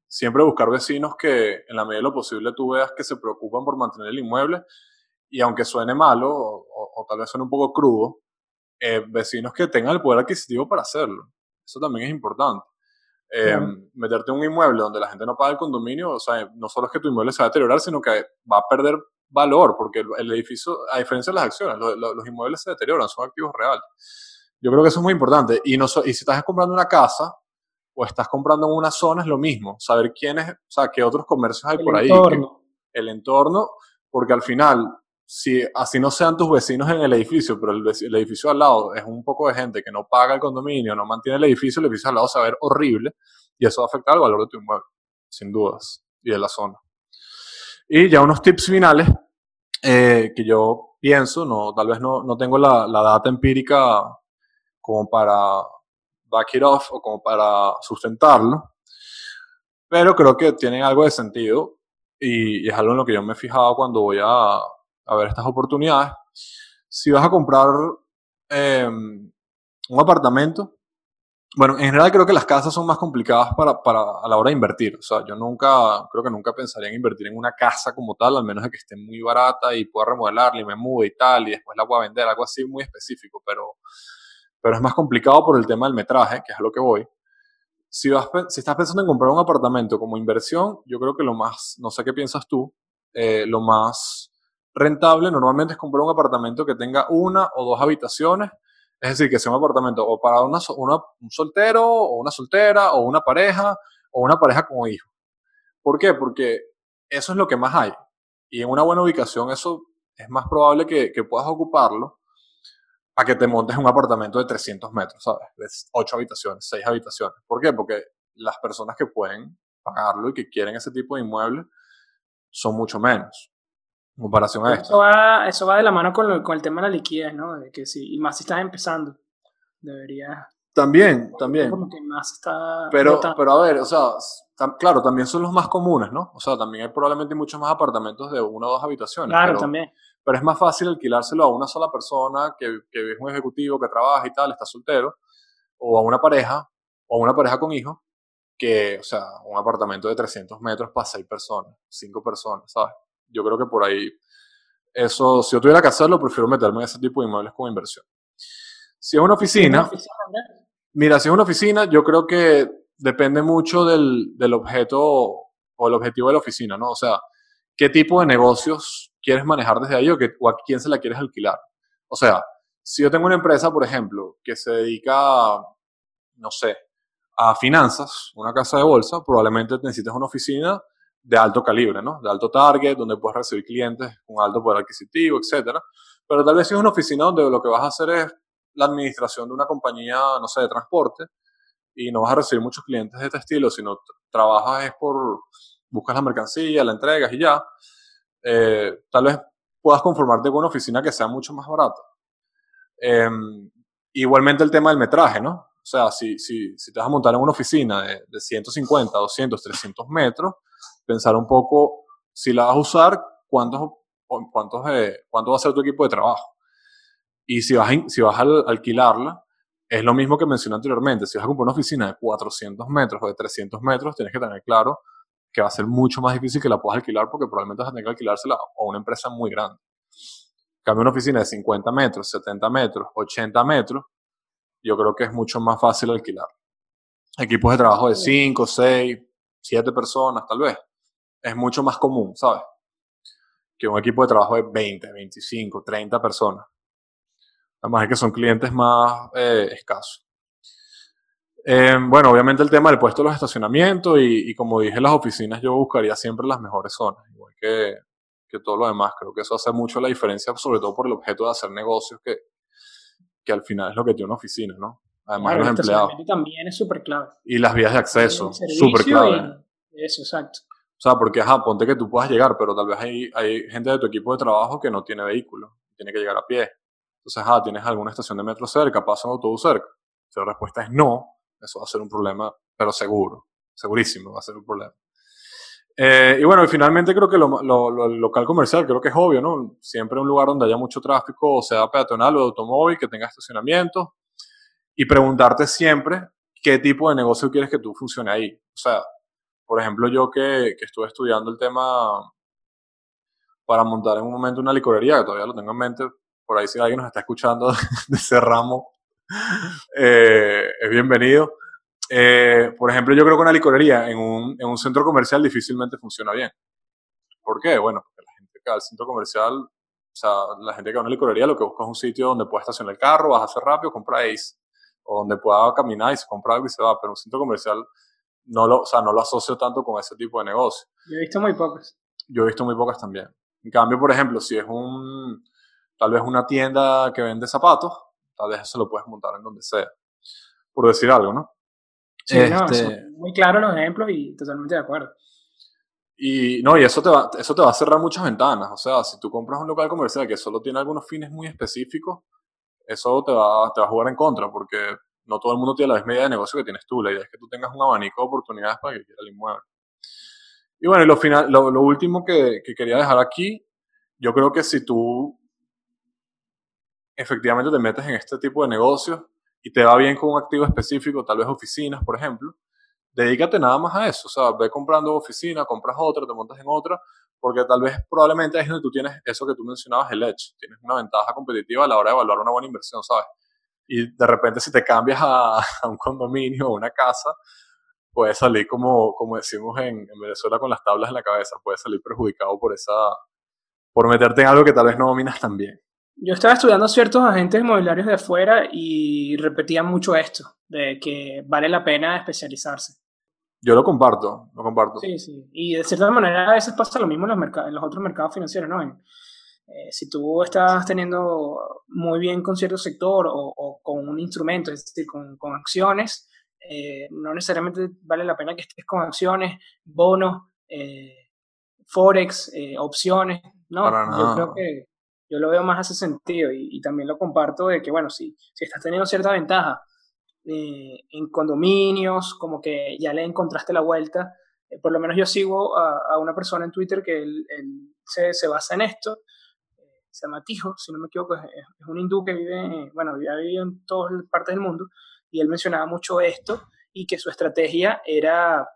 Siempre buscar vecinos que en la medida de lo posible tú veas que se preocupan por mantener el inmueble y aunque suene malo o, tal vez suene un poco crudo, eh, vecinos que tengan el poder adquisitivo para hacerlo. Eso también es importante. Eh, meterte en un inmueble donde la gente no paga el condominio, o sea, no solo es que tu inmueble se va a deteriorar, sino que va a perder valor, porque el, edificio, a diferencia de las acciones, los inmuebles se deterioran, son activos reales. Yo creo que eso es muy importante. Y, no, y si estás comprando una casa o estás comprando en una zona, es lo mismo. Saber quiénes, o sea, qué otros comercios hay por ahí. el entorno, porque al final, si así no sean tus vecinos en el edificio, pero el, el, edificio al lado es un poco de gente que no paga el condominio, no mantiene el edificio, el edificio al lado se va a ver horrible y eso va a afectar el valor de tu inmueble, sin dudas, y de la zona. Y ya unos tips finales eh, que yo pienso, no, tal vez no, no tengo la, la, data empírica como para back it off o como para sustentarlo, pero creo que tienen algo de sentido y, es algo en lo que yo me he fijado cuando voy a, a ver estas oportunidades. Si vas a comprar eh, un apartamento, bueno, en general creo que las casas son más complicadas para, para, a la hora de invertir. O sea, yo nunca, creo que nunca pensaría en invertir en una casa como tal, al menos de que esté muy barata y pueda remodelarla y me mude y tal, y después la pueda vender, algo así muy específico, pero, pero es más complicado por el tema del metraje, que es a lo que voy. Si, vas, si estás pensando en comprar un apartamento como inversión, yo creo que lo más, no sé qué piensas tú, eh, lo más rentable normalmente es comprar un apartamento que tenga una o dos habitaciones es decir, que sea un apartamento o para una, un soltero o una soltera o una pareja o una pareja con hijo. ¿Por qué? Porque eso es lo que más hay. Y en una buena ubicación eso es más probable que, que puedas ocuparlo a que te montes un apartamento de 300 metros, ¿sabes? De 8 habitaciones, 6 habitaciones. ¿Por qué? Porque las personas que pueden pagarlo y que quieren ese tipo de inmueble son mucho menos comparación a esto. Eso va, eso va de la mano con, con el tema de la liquidez, ¿no? De que si, y más si estás empezando, debería... También, también. Como que más está pero, pero a ver, o sea, claro, también son los más comunes, ¿no? O sea, también hay probablemente muchos más apartamentos de una o dos habitaciones. Claro, también. Pero es más fácil alquilárselo a una sola persona que, que es un ejecutivo, que trabaja y tal, está soltero, o a una pareja, o a una pareja con hijos, que, o sea, un apartamento de 300 metros para seis personas, cinco personas, ¿sabes? Yo creo que por ahí, eso, si yo tuviera que hacerlo, prefiero meterme en ese tipo de inmuebles como inversión. Si es una oficina, mira, si es una oficina, yo creo que depende mucho del, del objeto o el objetivo de la oficina, ¿no? O sea, qué tipo de negocios quieres manejar desde ahí o, que, o a quién se la quieres alquilar. O sea, si yo tengo una empresa, por ejemplo, que se dedica, no sé, a finanzas, una casa de bolsa, probablemente necesites una oficina de alto calibre, ¿no? De alto target, donde puedes recibir clientes con alto poder adquisitivo, etcétera. Pero tal vez si es una oficina donde lo que vas a hacer es la administración de una compañía, no sé, de transporte, y no vas a recibir muchos clientes de este estilo, sino trabajas es por, buscas la mercancía, la entregas y ya, eh, tal vez puedas conformarte con una oficina que sea mucho más barata. Em, igualmente el tema del metraje, ¿no? O sea, si, si, si te vas a montar en una oficina de, de 150, 200, 300 metros, pensar un poco si la vas a usar, cuántos, cuántos, eh, cuánto va a ser tu equipo de trabajo. Y si vas, a, si vas a alquilarla, es lo mismo que mencioné anteriormente. Si vas a comprar una oficina de 400 metros o de 300 metros, tienes que tener claro que va a ser mucho más difícil que la puedas alquilar porque probablemente vas a tener que alquilársela a una empresa muy grande. Cambio una oficina de 50 metros, 70 metros, 80 metros, yo creo que es mucho más fácil alquilar. Equipos de trabajo de 5, 6, 7 personas tal vez es mucho más común, ¿sabes? Que un equipo de trabajo de 20, 25, 30 personas. Además es que son clientes más eh, escasos. Eh, bueno, obviamente el tema del puesto de los estacionamientos y, como dije, las oficinas yo buscaría siempre las mejores zonas, igual que, que, todo lo demás. Creo que eso hace mucho la diferencia, sobre todo por el objeto de hacer negocios, que, que al final es lo que tiene una oficina, ¿no? Además los empleados. también es súper clave. Y las vías de acceso, súper clave. Eso, exacto. O sea, porque, ajá, ponte que tú puedas llegar, pero tal vez hay, hay gente de tu equipo de trabajo que no tiene vehículo, tiene que llegar a pie. Entonces, ajá, tienes alguna estación de metro cerca, pasa un autobús cerca. Si la respuesta es no, eso va a ser un problema, pero seguro, segurísimo va a ser un problema. Eh, y bueno, finalmente creo que lo, lo, local comercial, creo que es obvio, ¿no? Siempre un lugar donde haya mucho tráfico, o sea peatonal o de automóvil, que tenga estacionamiento. Y preguntarte siempre qué tipo de negocio quieres que tú funcione ahí. O sea, por ejemplo, yo que, que estuve estudiando el tema para montar en un momento una licorería, que todavía lo tengo en mente, por ahí si alguien nos está escuchando de ese ramo, eh, es bienvenido. Eh, por ejemplo, yo creo que una licorería en un, en un, centro comercial difícilmente funciona bien. ¿Por qué? Bueno, porque la gente que va al centro comercial, o sea, la gente que va a una licorería lo que busca es un sitio donde pueda estacionar el carro, vas a hacer rápido, compra Ace, o donde pueda caminar y se compra algo y se va, pero un centro comercial no lo, o sea, no lo asocio tanto con ese tipo de negocio. Yo he visto muy pocas. Yo he visto muy pocas también. En cambio, por ejemplo, si es un, tal vez una tienda que vende zapatos, tal vez eso lo puedes montar en donde sea, por decir algo, ¿no? Sí, no, este muy claro los ejemplos y totalmente de acuerdo. Y no, y eso te, va, eso te va a cerrar muchas ventanas. O sea, si tú compras un local comercial que solo tiene algunos fines muy específicos, eso te va, te va a jugar en contra, porque no todo el mundo tiene la misma idea de negocio que tienes tú. La idea es que tú tengas un abanico de oportunidades para que quiera el inmueble. Y bueno, y lo, final, lo, lo último que, que, quería dejar aquí, yo creo que si tú efectivamente te metes en este tipo de negocios y te va bien con un activo específico, tal vez oficinas, por ejemplo, dedícate nada más a eso. O sea, ve comprando oficina, compras otra, te montas en otra, porque tal vez probablemente es donde tú tienes eso que tú mencionabas, el edge. Tienes una ventaja competitiva a la hora de evaluar una buena inversión, ¿sabes? Y de repente si te cambias a, a un condominio o una casa, puedes salir como, como decimos en, en, Venezuela con las tablas en la cabeza, puedes salir perjudicado por esa, por meterte en algo que tal vez no dominas tan bien. Yo estaba estudiando ciertos agentes inmobiliarios de afuera y repetían mucho esto, de que vale la pena especializarse. Yo lo comparto, lo comparto. Sí, sí. Y de cierta manera a veces pasa lo mismo en los, mercados, en los otros mercados financieros, ¿no? Eh, si tú estás teniendo muy bien con cierto sector o, o con un instrumento, es decir, con, con acciones, eh, no necesariamente vale la pena que estés con acciones, bonos, eh, forex, eh, opciones, ¿no? Yo creo que yo lo veo más ese sentido y, y, también lo comparto de que, bueno, si, si estás teniendo cierta ventaja eh, en condominios, como que ya le encontraste la vuelta, eh, por lo menos yo sigo a, a, una persona en Twitter que él, él se, se, basa en esto, se llama Tijo, si no me equivoco, es, es un hindú que vive, bueno, ha vivido en todas partes del mundo y él mencionaba mucho esto y que su estrategia era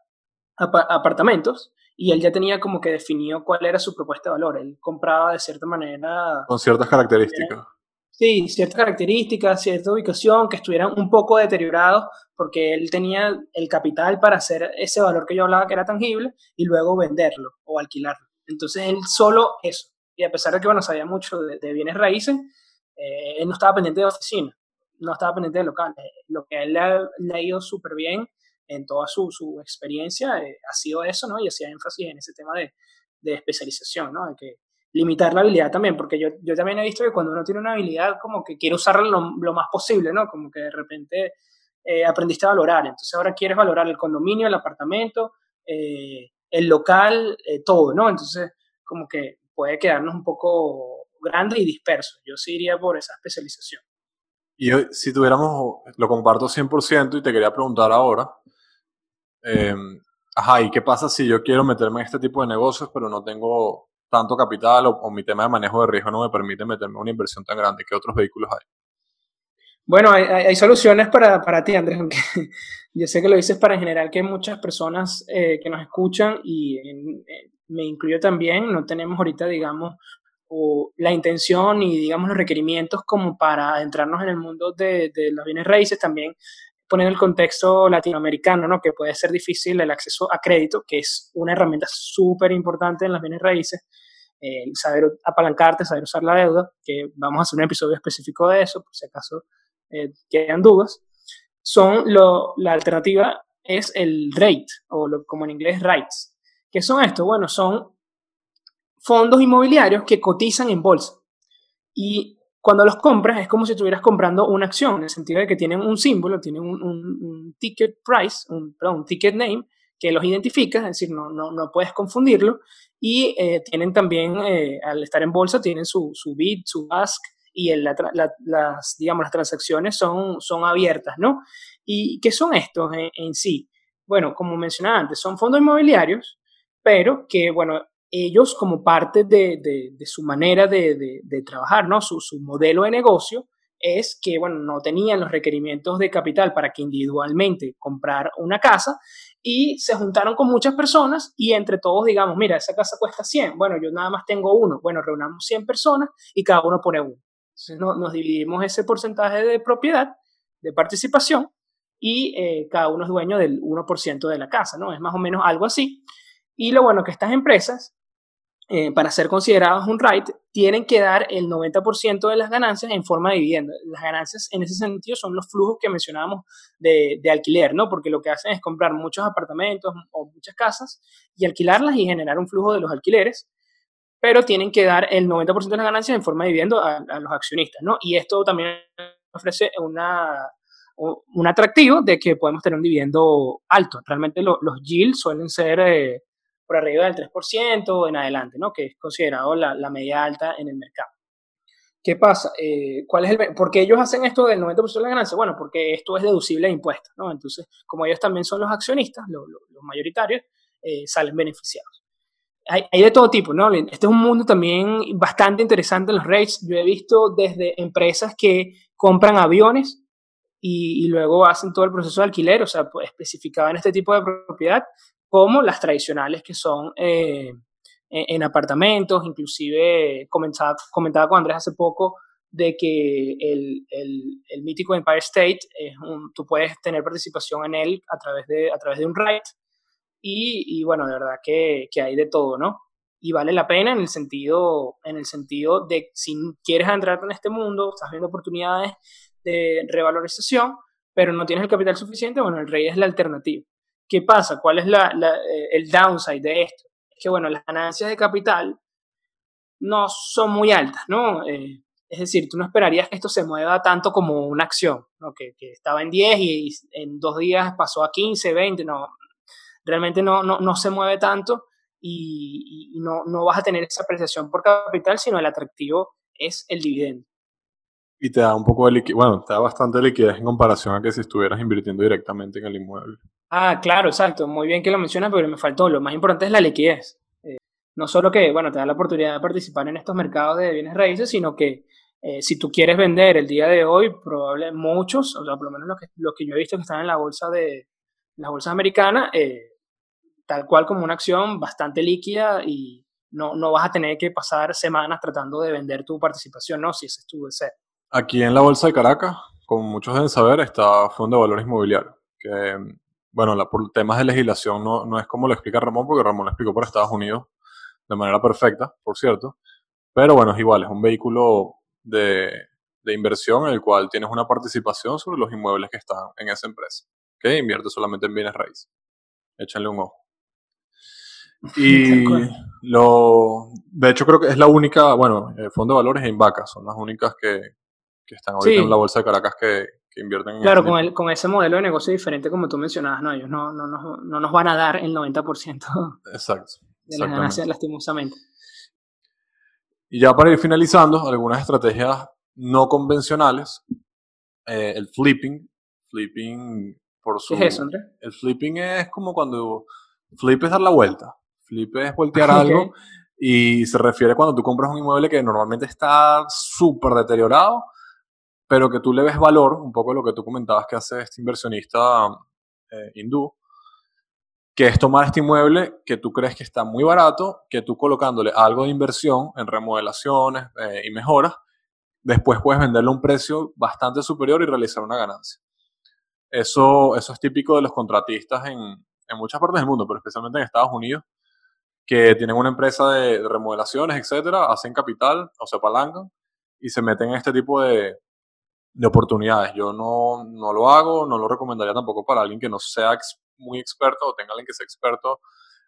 apartamentos y él ya tenía como que definido cuál era su propuesta de valor. Él compraba de cierta manera... Con ciertas características. Sí, ciertas características, cierta ubicación, que estuvieran un poco deteriorados, porque él tenía el capital para hacer ese valor que yo hablaba que era tangible y luego venderlo o alquilarlo. Entonces él solo eso. Y a pesar de que, bueno, sabía mucho de, de bienes raíces, eh, él no estaba pendiente de oficina, no estaba pendiente de local. Lo que a él le ha, le ha ido súper bien en toda su, su experiencia eh, ha sido eso, ¿no? Y hacía énfasis en ese tema de, de especialización, ¿no? De que limitar la habilidad también, porque yo, yo también he visto que cuando uno tiene una habilidad, como que quiere usarla lo, lo más posible, ¿no? Como que de repente eh, aprendiste a valorar, entonces ahora quieres valorar el condominio, el apartamento, eh, el local, eh, todo, ¿no? Entonces, como que puede quedarnos un poco grande y disperso. Yo sí iría por esa especialización. Y si tuviéramos, lo comparto 100% y te quería preguntar ahora, eh, ajá, ¿y qué pasa si yo quiero meterme en este tipo de negocios, pero no tengo tanto capital o, o, mi tema de manejo de riesgo no me permite meterme en una inversión tan grande? ¿Qué otros vehículos hay? Bueno, hay, hay soluciones para, para, ti, Andrés, aunque yo sé que lo dices para en general que hay muchas personas eh, que nos escuchan y en, eh, me incluyo también, no tenemos ahorita, digamos, o la intención y, digamos, los requerimientos como para adentrarnos en el mundo de, de los bienes raíces, también poner el contexto latinoamericano, ¿no? que puede ser difícil el acceso a crédito, que es una herramienta súper importante en las bienes raíces, eh, saber apalancarte, saber usar la deuda, que vamos a hacer un episodio específico de eso, por si acaso eh, quedan dudas, son lo, la alternativa es el rate, o lo, como en inglés rights. ¿Qué son estos? Bueno, son fondos inmobiliarios que cotizan en bolsa. Y cuando los compras es como si estuvieras comprando una acción, en el sentido de que tienen un símbolo, tienen un, ticket price, un, perdón, un ticket name, que los identifica, es decir, no, no, no puedes confundirlo, y eh, tienen también, eh, al estar en bolsa, tienen su, su bid, su ask, y las, digamos, las transacciones son, son abiertas, ¿no? ¿Y qué son estos en, en sí? Bueno, como mencionaba antes, son fondos inmobiliarios, pero que, bueno, ellos como parte de, de, de su manera de, de trabajar, ¿no? Su, su, modelo de negocio es que, bueno, no tenían los requerimientos de capital para que individualmente comprar una casa y se juntaron con muchas personas y entre todos digamos, mira, esa casa cuesta 100, bueno, yo nada más tengo uno, bueno, reunamos 100 personas y cada uno pone uno. Entonces nos dividimos ese porcentaje de propiedad, de participación y eh, cada uno es dueño del 1% de la casa, ¿no? Es más o menos algo así. Y lo bueno que estas empresas eh, para ser considerados un REIT, tienen que dar el 90% de las ganancias en forma de vivienda. Las ganancias en ese sentido son los flujos que mencionábamos de, de, alquiler, ¿no? Porque lo que hacen es comprar muchos apartamentos o muchas casas y alquilarlas y generar un flujo de los alquileres, pero tienen que dar el 90% de las ganancias en forma de vivienda a, los accionistas, ¿no? Y esto también ofrece una, un atractivo de que podemos tener un dividendo alto. Realmente los yields suelen ser... Eh, por arriba del 3% en adelante, ¿no? que es considerado la, la media alta en el mercado. ¿Qué pasa? Eh, ¿cuál es el, ¿Por qué ellos hacen esto del 90% de la ganancia? Bueno, porque esto es deducible de impuestos, ¿no? Entonces, como ellos también son los accionistas, los, mayoritarios, eh, salen beneficiados. Hay, hay, de todo tipo, ¿no? Este es un mundo también bastante interesante en los rates. Yo he visto desde empresas que compran aviones y, y, luego hacen todo el proceso de alquiler, o sea, pues, especificado en este tipo de propiedad, como las tradicionales que son eh, en, apartamentos, inclusive comentaba, comentaba con Andrés hace poco de que el, el, mítico Empire State, es un, tú puedes tener participación en él a través de, a través de un REIT y, y bueno, de verdad que, que, hay de todo, ¿no? Y vale la pena en el sentido, en el sentido de si quieres entrar en este mundo, estás viendo oportunidades de revalorización, pero no tienes el capital suficiente, bueno, el REIT es la alternativa. ¿Qué pasa? ¿Cuál es eh, el downside de esto? Es que, bueno, las ganancias de capital no son muy altas, ¿no? Eh, es decir, tú no esperarías que esto se mueva tanto como una acción, ¿no? que, estaba en 10 y en dos días pasó a 15, 20, no, realmente no, no, se mueve tanto y, y, no, no vas a tener esa apreciación por capital, sino el atractivo es el dividendo. Y te da un poco de liquidez, bueno, te da bastante liquidez en comparación a que si estuvieras invirtiendo directamente en el inmueble. Ah, claro, exacto. Muy bien que lo mencionas, pero me faltó. Lo más importante es la liquidez. Eh, no solo que, bueno, te da la oportunidad de participar en estos mercados de bienes raíces, sino que eh, si tú quieres vender el día de hoy, probablemente muchos, o sea, por lo menos los que, los que yo he visto que están en la bolsa de las bolsas eh, tal cual como una acción bastante líquida y no, no vas a tener que pasar semanas tratando de vender tu participación, ¿no? Si ese es tu deseo. Aquí en la Bolsa de Caracas, como muchos deben saber, está Fondo de Valores Inmobiliarios, que, bueno, la, por temas de legislación no, no es como lo explica Ramón, porque Ramón lo explicó por Estados Unidos de manera perfecta, por cierto, pero bueno, es igual, es un vehículo de, de inversión en el cual tienes una participación sobre los inmuebles que están en esa empresa, que invierte solamente en bienes raíces. Échenle un ojo. Y lo, de hecho creo que es la única, bueno, el Fondo de Valores e Invaca son las únicas que, que están ahorita en la bolsa de Caracas que, que invierten en Claro, con, el, con ese modelo de negocio diferente como tú mencionabas, no, ellos no, no, no, no nos van a dar el 90% Exacto, de las ganancias lastimosamente. Y ya para ir finalizando, algunas estrategias no convencionales, eh, el flipping, flipping por su... ¿Qué es eso, Andrés? El flipping es como cuando flip es dar la vuelta, flip es voltear algo y se refiere cuando tú compras un inmueble que normalmente está súper deteriorado pero que tú le ves valor, un poco lo que tú comentabas que hace este inversionista eh, hindú, que es tomar este inmueble que tú crees que está muy barato, que tú colocándole algo de inversión en remodelaciones eh, y mejoras, después puedes venderlo a un precio bastante superior y realizar una ganancia. Eso, eso es típico de los contratistas en, en muchas partes del mundo, pero especialmente en Estados Unidos, que tienen una empresa de, de remodelaciones, etcétera, hacen capital o se apalancan y se meten en este tipo de, de oportunidades. Yo no, no lo hago, no lo recomendaría tampoco para alguien que no sea muy experto o tenga alguien que sea experto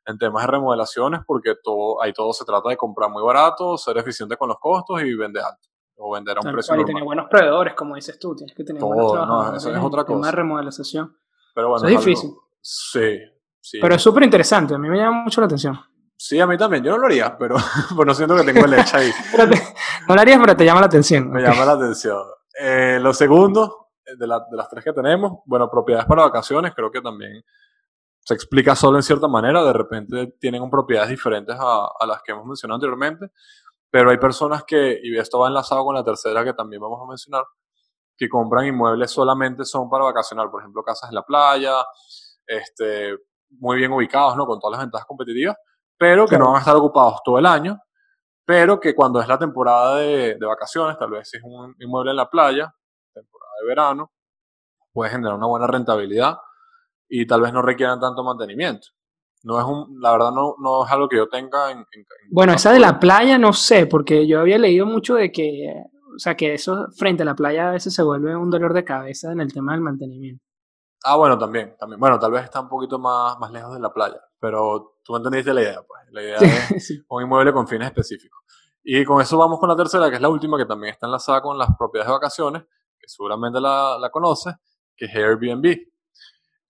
en temas de remodelaciones, porque todo, ahí todo se trata de comprar muy barato, ser eficiente con los costos y vender alto. O vender a un precio normal. Y tener buenos proveedores, como dices tú, tienes que tener buenos no, eso es otra cosa. de remodelación. Pero bueno, es difícil. Sí, sí. Pero es súper interesante, a mí me llama mucho la atención. Sí, a mí también. Yo no lo haría, pero, pero no siento que tengo el hecho ahí. no lo harías, pero te llama la atención. Me llama la atención. Eh, lo segundo, eh, de, de, las tres que tenemos, bueno, propiedades para vacaciones, creo que también se explica solo en cierta manera, de repente tienen propiedades diferentes a, a, las que hemos mencionado anteriormente, pero hay personas que, y esto va enlazado con la tercera que también vamos a mencionar, que compran inmuebles solamente son para vacacionar, por ejemplo, casas en la playa, este, muy bien ubicados, ¿no? Con todas las ventajas competitivas, pero que no van a estar ocupados todo el año, pero que cuando es la temporada de, vacaciones, tal vez si es un inmueble en la playa, temporada de verano, puede generar una buena rentabilidad y tal vez no requieran tanto mantenimiento. No es un, la verdad no, no es algo que yo tenga en, Bueno, esa de la playa no sé, porque yo había leído mucho de que, o sea, que eso frente a la playa a veces se vuelve un dolor de cabeza en el tema del mantenimiento. Ah, bueno, también, también. Bueno, tal vez está un poquito más, más lejos de la playa, pero tú entendiste la idea, pues. La idea es un inmueble con fines específicos. Y con eso vamos con la tercera, que es la última, que también está enlazada con las propiedades de vacaciones, que seguramente la, la conoces, que es Airbnb.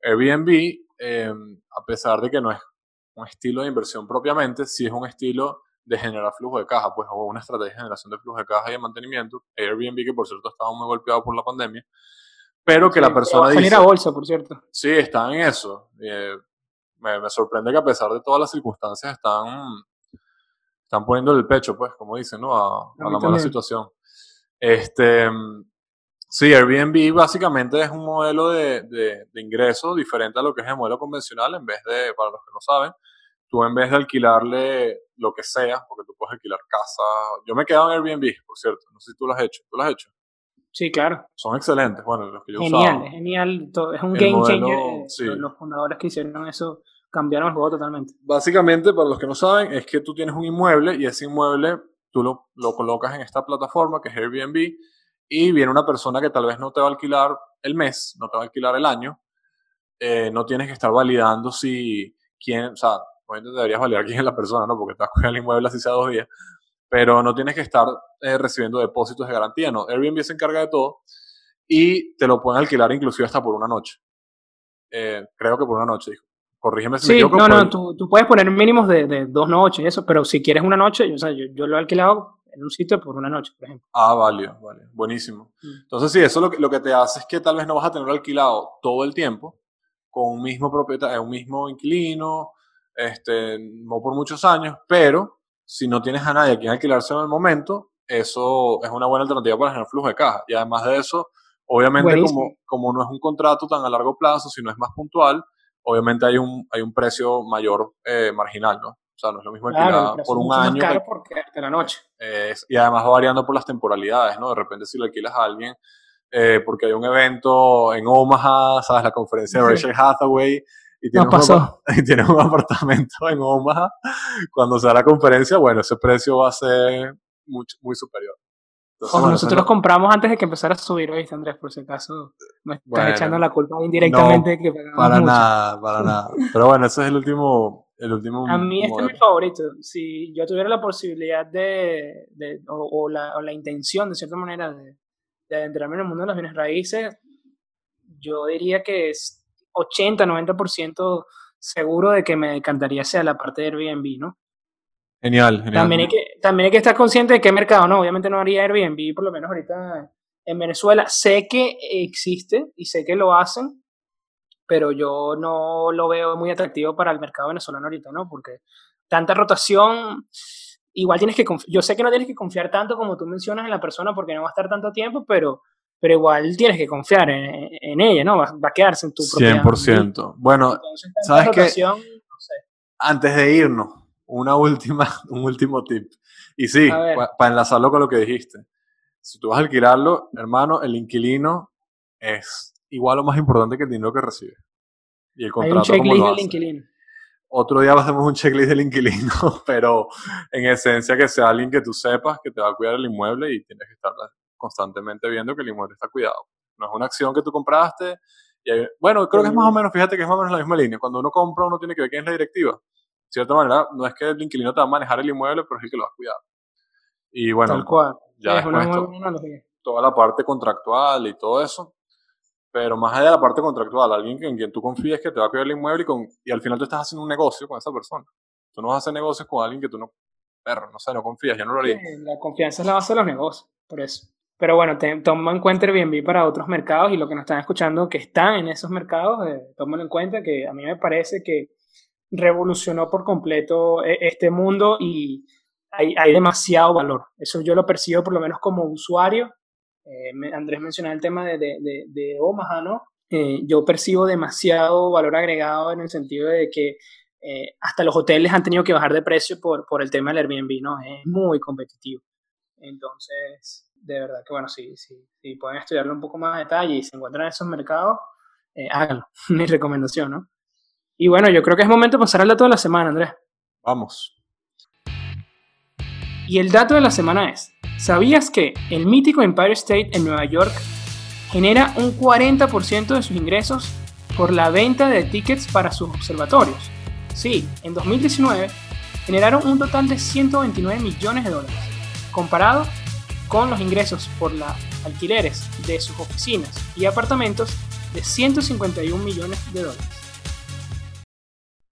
Airbnb, em, a pesar de que no es un estilo de inversión propiamente, sí es un estilo de generar flujo de caja, pues, o una estrategia de generación de flujo de caja y de mantenimiento. Airbnb, que por cierto estaba muy golpeado por la pandemia, pero que la persona dice... a bolsa, por cierto. Sí, está en eso. Eh, me, me, sorprende que a pesar de todas las circunstancias están, están poniendo el pecho, pues, como dicen, ¿no? A, a la mala situación. Este, Sí, Airbnb básicamente es un modelo de, de, de, ingreso diferente a lo que es el modelo convencional. En vez de, para los que no saben, tú en vez de alquilarle lo que sea, porque tú puedes alquilar casa. Yo me he quedado en Airbnb, por cierto. No sé si tú lo has hecho. ¿Tú lo has hecho? Sí, claro. Son excelentes. Bueno, los que yo genial, usaba. Genial, Es un game changer. Sí. Los fundadores que hicieron eso cambiaron el juego totalmente. Básicamente, para los que no saben, es que tú tienes un inmueble y ese inmueble tú lo, lo colocas en esta plataforma que es Airbnb y viene una persona que tal vez no te va a alquilar el mes, no te va a alquilar el año, eh, no tienes que estar validando si quién, o sea, obviamente deberías validar quién es la persona, ¿no? Porque estás con el inmueble así sea dos días, pero no tienes que estar eh, recibiendo depósitos de garantía, ¿no? Airbnb se encarga de todo y te lo pueden alquilar inclusive hasta por una noche. Eh, creo que por una noche, dijo. Corrígeme si sí, me equivoco. No, no, tú, tú, puedes poner mínimos de, de, dos noches, eso, pero si quieres una noche, o sea, yo, yo lo he alquilado en un sitio por una noche, por ejemplo. Ah, vale, vale, buenísimo. Mm. Entonces, sí, eso lo que, lo que te hace es que tal vez no vas a tener alquilado todo el tiempo con un mismo propietario, un mismo inquilino, este, no por muchos años, pero si no tienes a nadie a quien alquilarse en el momento, eso es una buena alternativa para generar flujo de caja. Y además de eso, obviamente, como, como no es un contrato tan a largo plazo, sino es más puntual, obviamente hay un, hay un precio mayor eh, marginal, ¿no? O sea, no es lo mismo alquilar por un año. Más caro porque de la noche. y además va variando por las temporalidades, ¿no? De repente si lo alquilas a alguien eh, porque hay un evento en Omaha, ¿sabes? La conferencia de Rachel Hathaway. Y tienes, pasó. Un, y tienes un apartamento en Omaha. Cuando sea la conferencia, bueno, ese precio va a ser muy, muy superior. Entonces, Ojo, bueno, nosotros compramos antes de que empezara a subir, ¿oíste, Andrés? Por si acaso me estás bueno, echando la culpa indirectamente. No, que para mucho. nada, para nada. Pero bueno, ese es el último, el último a mí este es mi favorito. Si yo tuviera la posibilidad de, de o, o, la, o, la, intención, de cierta manera, de, de, adentrarme en el mundo de las bienes raíces, yo diría que es 80-90% seguro de que me encantaría sea la parte de Airbnb, ¿no? Genial, genial. También hay, que, también hay que estar consciente de qué mercado, ¿no? Obviamente no haría Airbnb, por lo menos ahorita en Venezuela. Sé que existe y sé que lo hacen, pero yo no lo veo muy atractivo para el mercado venezolano ahorita, ¿no? Porque tanta rotación, igual tienes que, yo sé que no tienes que confiar tanto como tú mencionas en la persona porque no va a estar tanto tiempo, pero, pero igual tienes que confiar en, en ella, ¿no? Va, va, a quedarse en tu propiedad. 100%. Bueno, Entonces, ¿sabes qué? No sé. Antes de irnos, una última, un último tip. Y sí, para pa enlazarlo con lo que dijiste. Si tú vas a alquilarlo, hermano, el inquilino es igual o más importante que el dinero que recibe. Y el contrato, Hay un checklist lo del inquilino. Otro día hacemos un checklist del inquilino, pero en esencia que sea alguien que tú sepas que te va a cuidar el inmueble y tienes que estar constantemente viendo que el inmueble está cuidado. No es una acción que tú compraste. Y hay, bueno, creo que es más o menos, fíjate que es más o menos la misma línea. Cuando uno compra, uno tiene que ver quién es la directiva. De cierta manera, no es que el inquilino te va a manejar el inmueble, pero es el que lo va a cuidar. Y bueno, Tal cual. ya es una después analogía. toda la parte contractual y todo eso, pero más allá de la parte contractual, alguien en quien tú confíes que te va a cuidar el inmueble y, con, y al final tú estás haciendo un negocio con esa persona. Tú no vas a hacer negocios con alguien que tú no, perro, no sé, no confías, ya no lo haría. La confianza es la base de los negocios, por eso. Pero bueno, te, toma en cuenta Airbnb para otros mercados y lo que nos están escuchando que están en esos mercados, eh, en cuenta que a mí me parece que revolucionó por completo este mundo y hay, hay demasiado valor. Eso yo lo percibo por lo menos como usuario Andrés mencionaba el tema de, de, de, Omaha, ¿no? yo percibo demasiado valor agregado en el sentido de que hasta los hoteles han tenido que bajar de precio por, por el tema del Airbnb, ¿no? Es muy competitivo. Entonces, de verdad que bueno, si, si, pueden estudiarlo un poco más a detalle y se encuentran en esos mercados, eh, háganlo. Mi recomendación, ¿no? Y bueno, yo creo que es momento de pasar al dato de la semana, Andrés. Vamos. Y el dato de la semana es, ¿sabías que el mítico Empire State en Nueva York genera un 40% de sus ingresos por la venta de tickets para sus observatorios? Sí, en 2019 generaron un total de 129 millones de dólares, comparado con los ingresos por los alquileres de sus oficinas y apartamentos de 151 millones de dólares.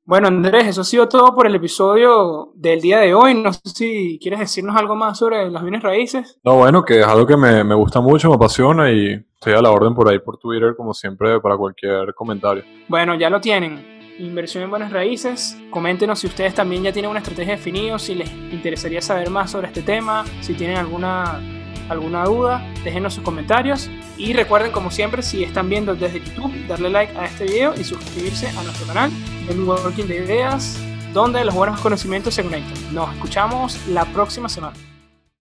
Bueno, Andrés, eso ha sido todo por el episodio del día de hoy. No sé si quieres decirnos algo más sobre las bienes raíces. No, bueno, que es algo que me, me gusta mucho, me apasiona y estoy a la orden por ahí por Twitter, como siempre, para cualquier comentario. Bueno, ya lo tienen inversión en buenas raíces. Coméntenos si ustedes también ya tienen una estrategia definida, si les interesaría saber más sobre este tema, si tienen alguna, alguna duda, déjenos sus comentarios. Y recuerden, como siempre, si están viendo desde YouTube, darle like a este video y suscribirse a nuestro canal de Working de Ideas, donde los buenos conocimientos se conectan. Nos escuchamos la próxima semana.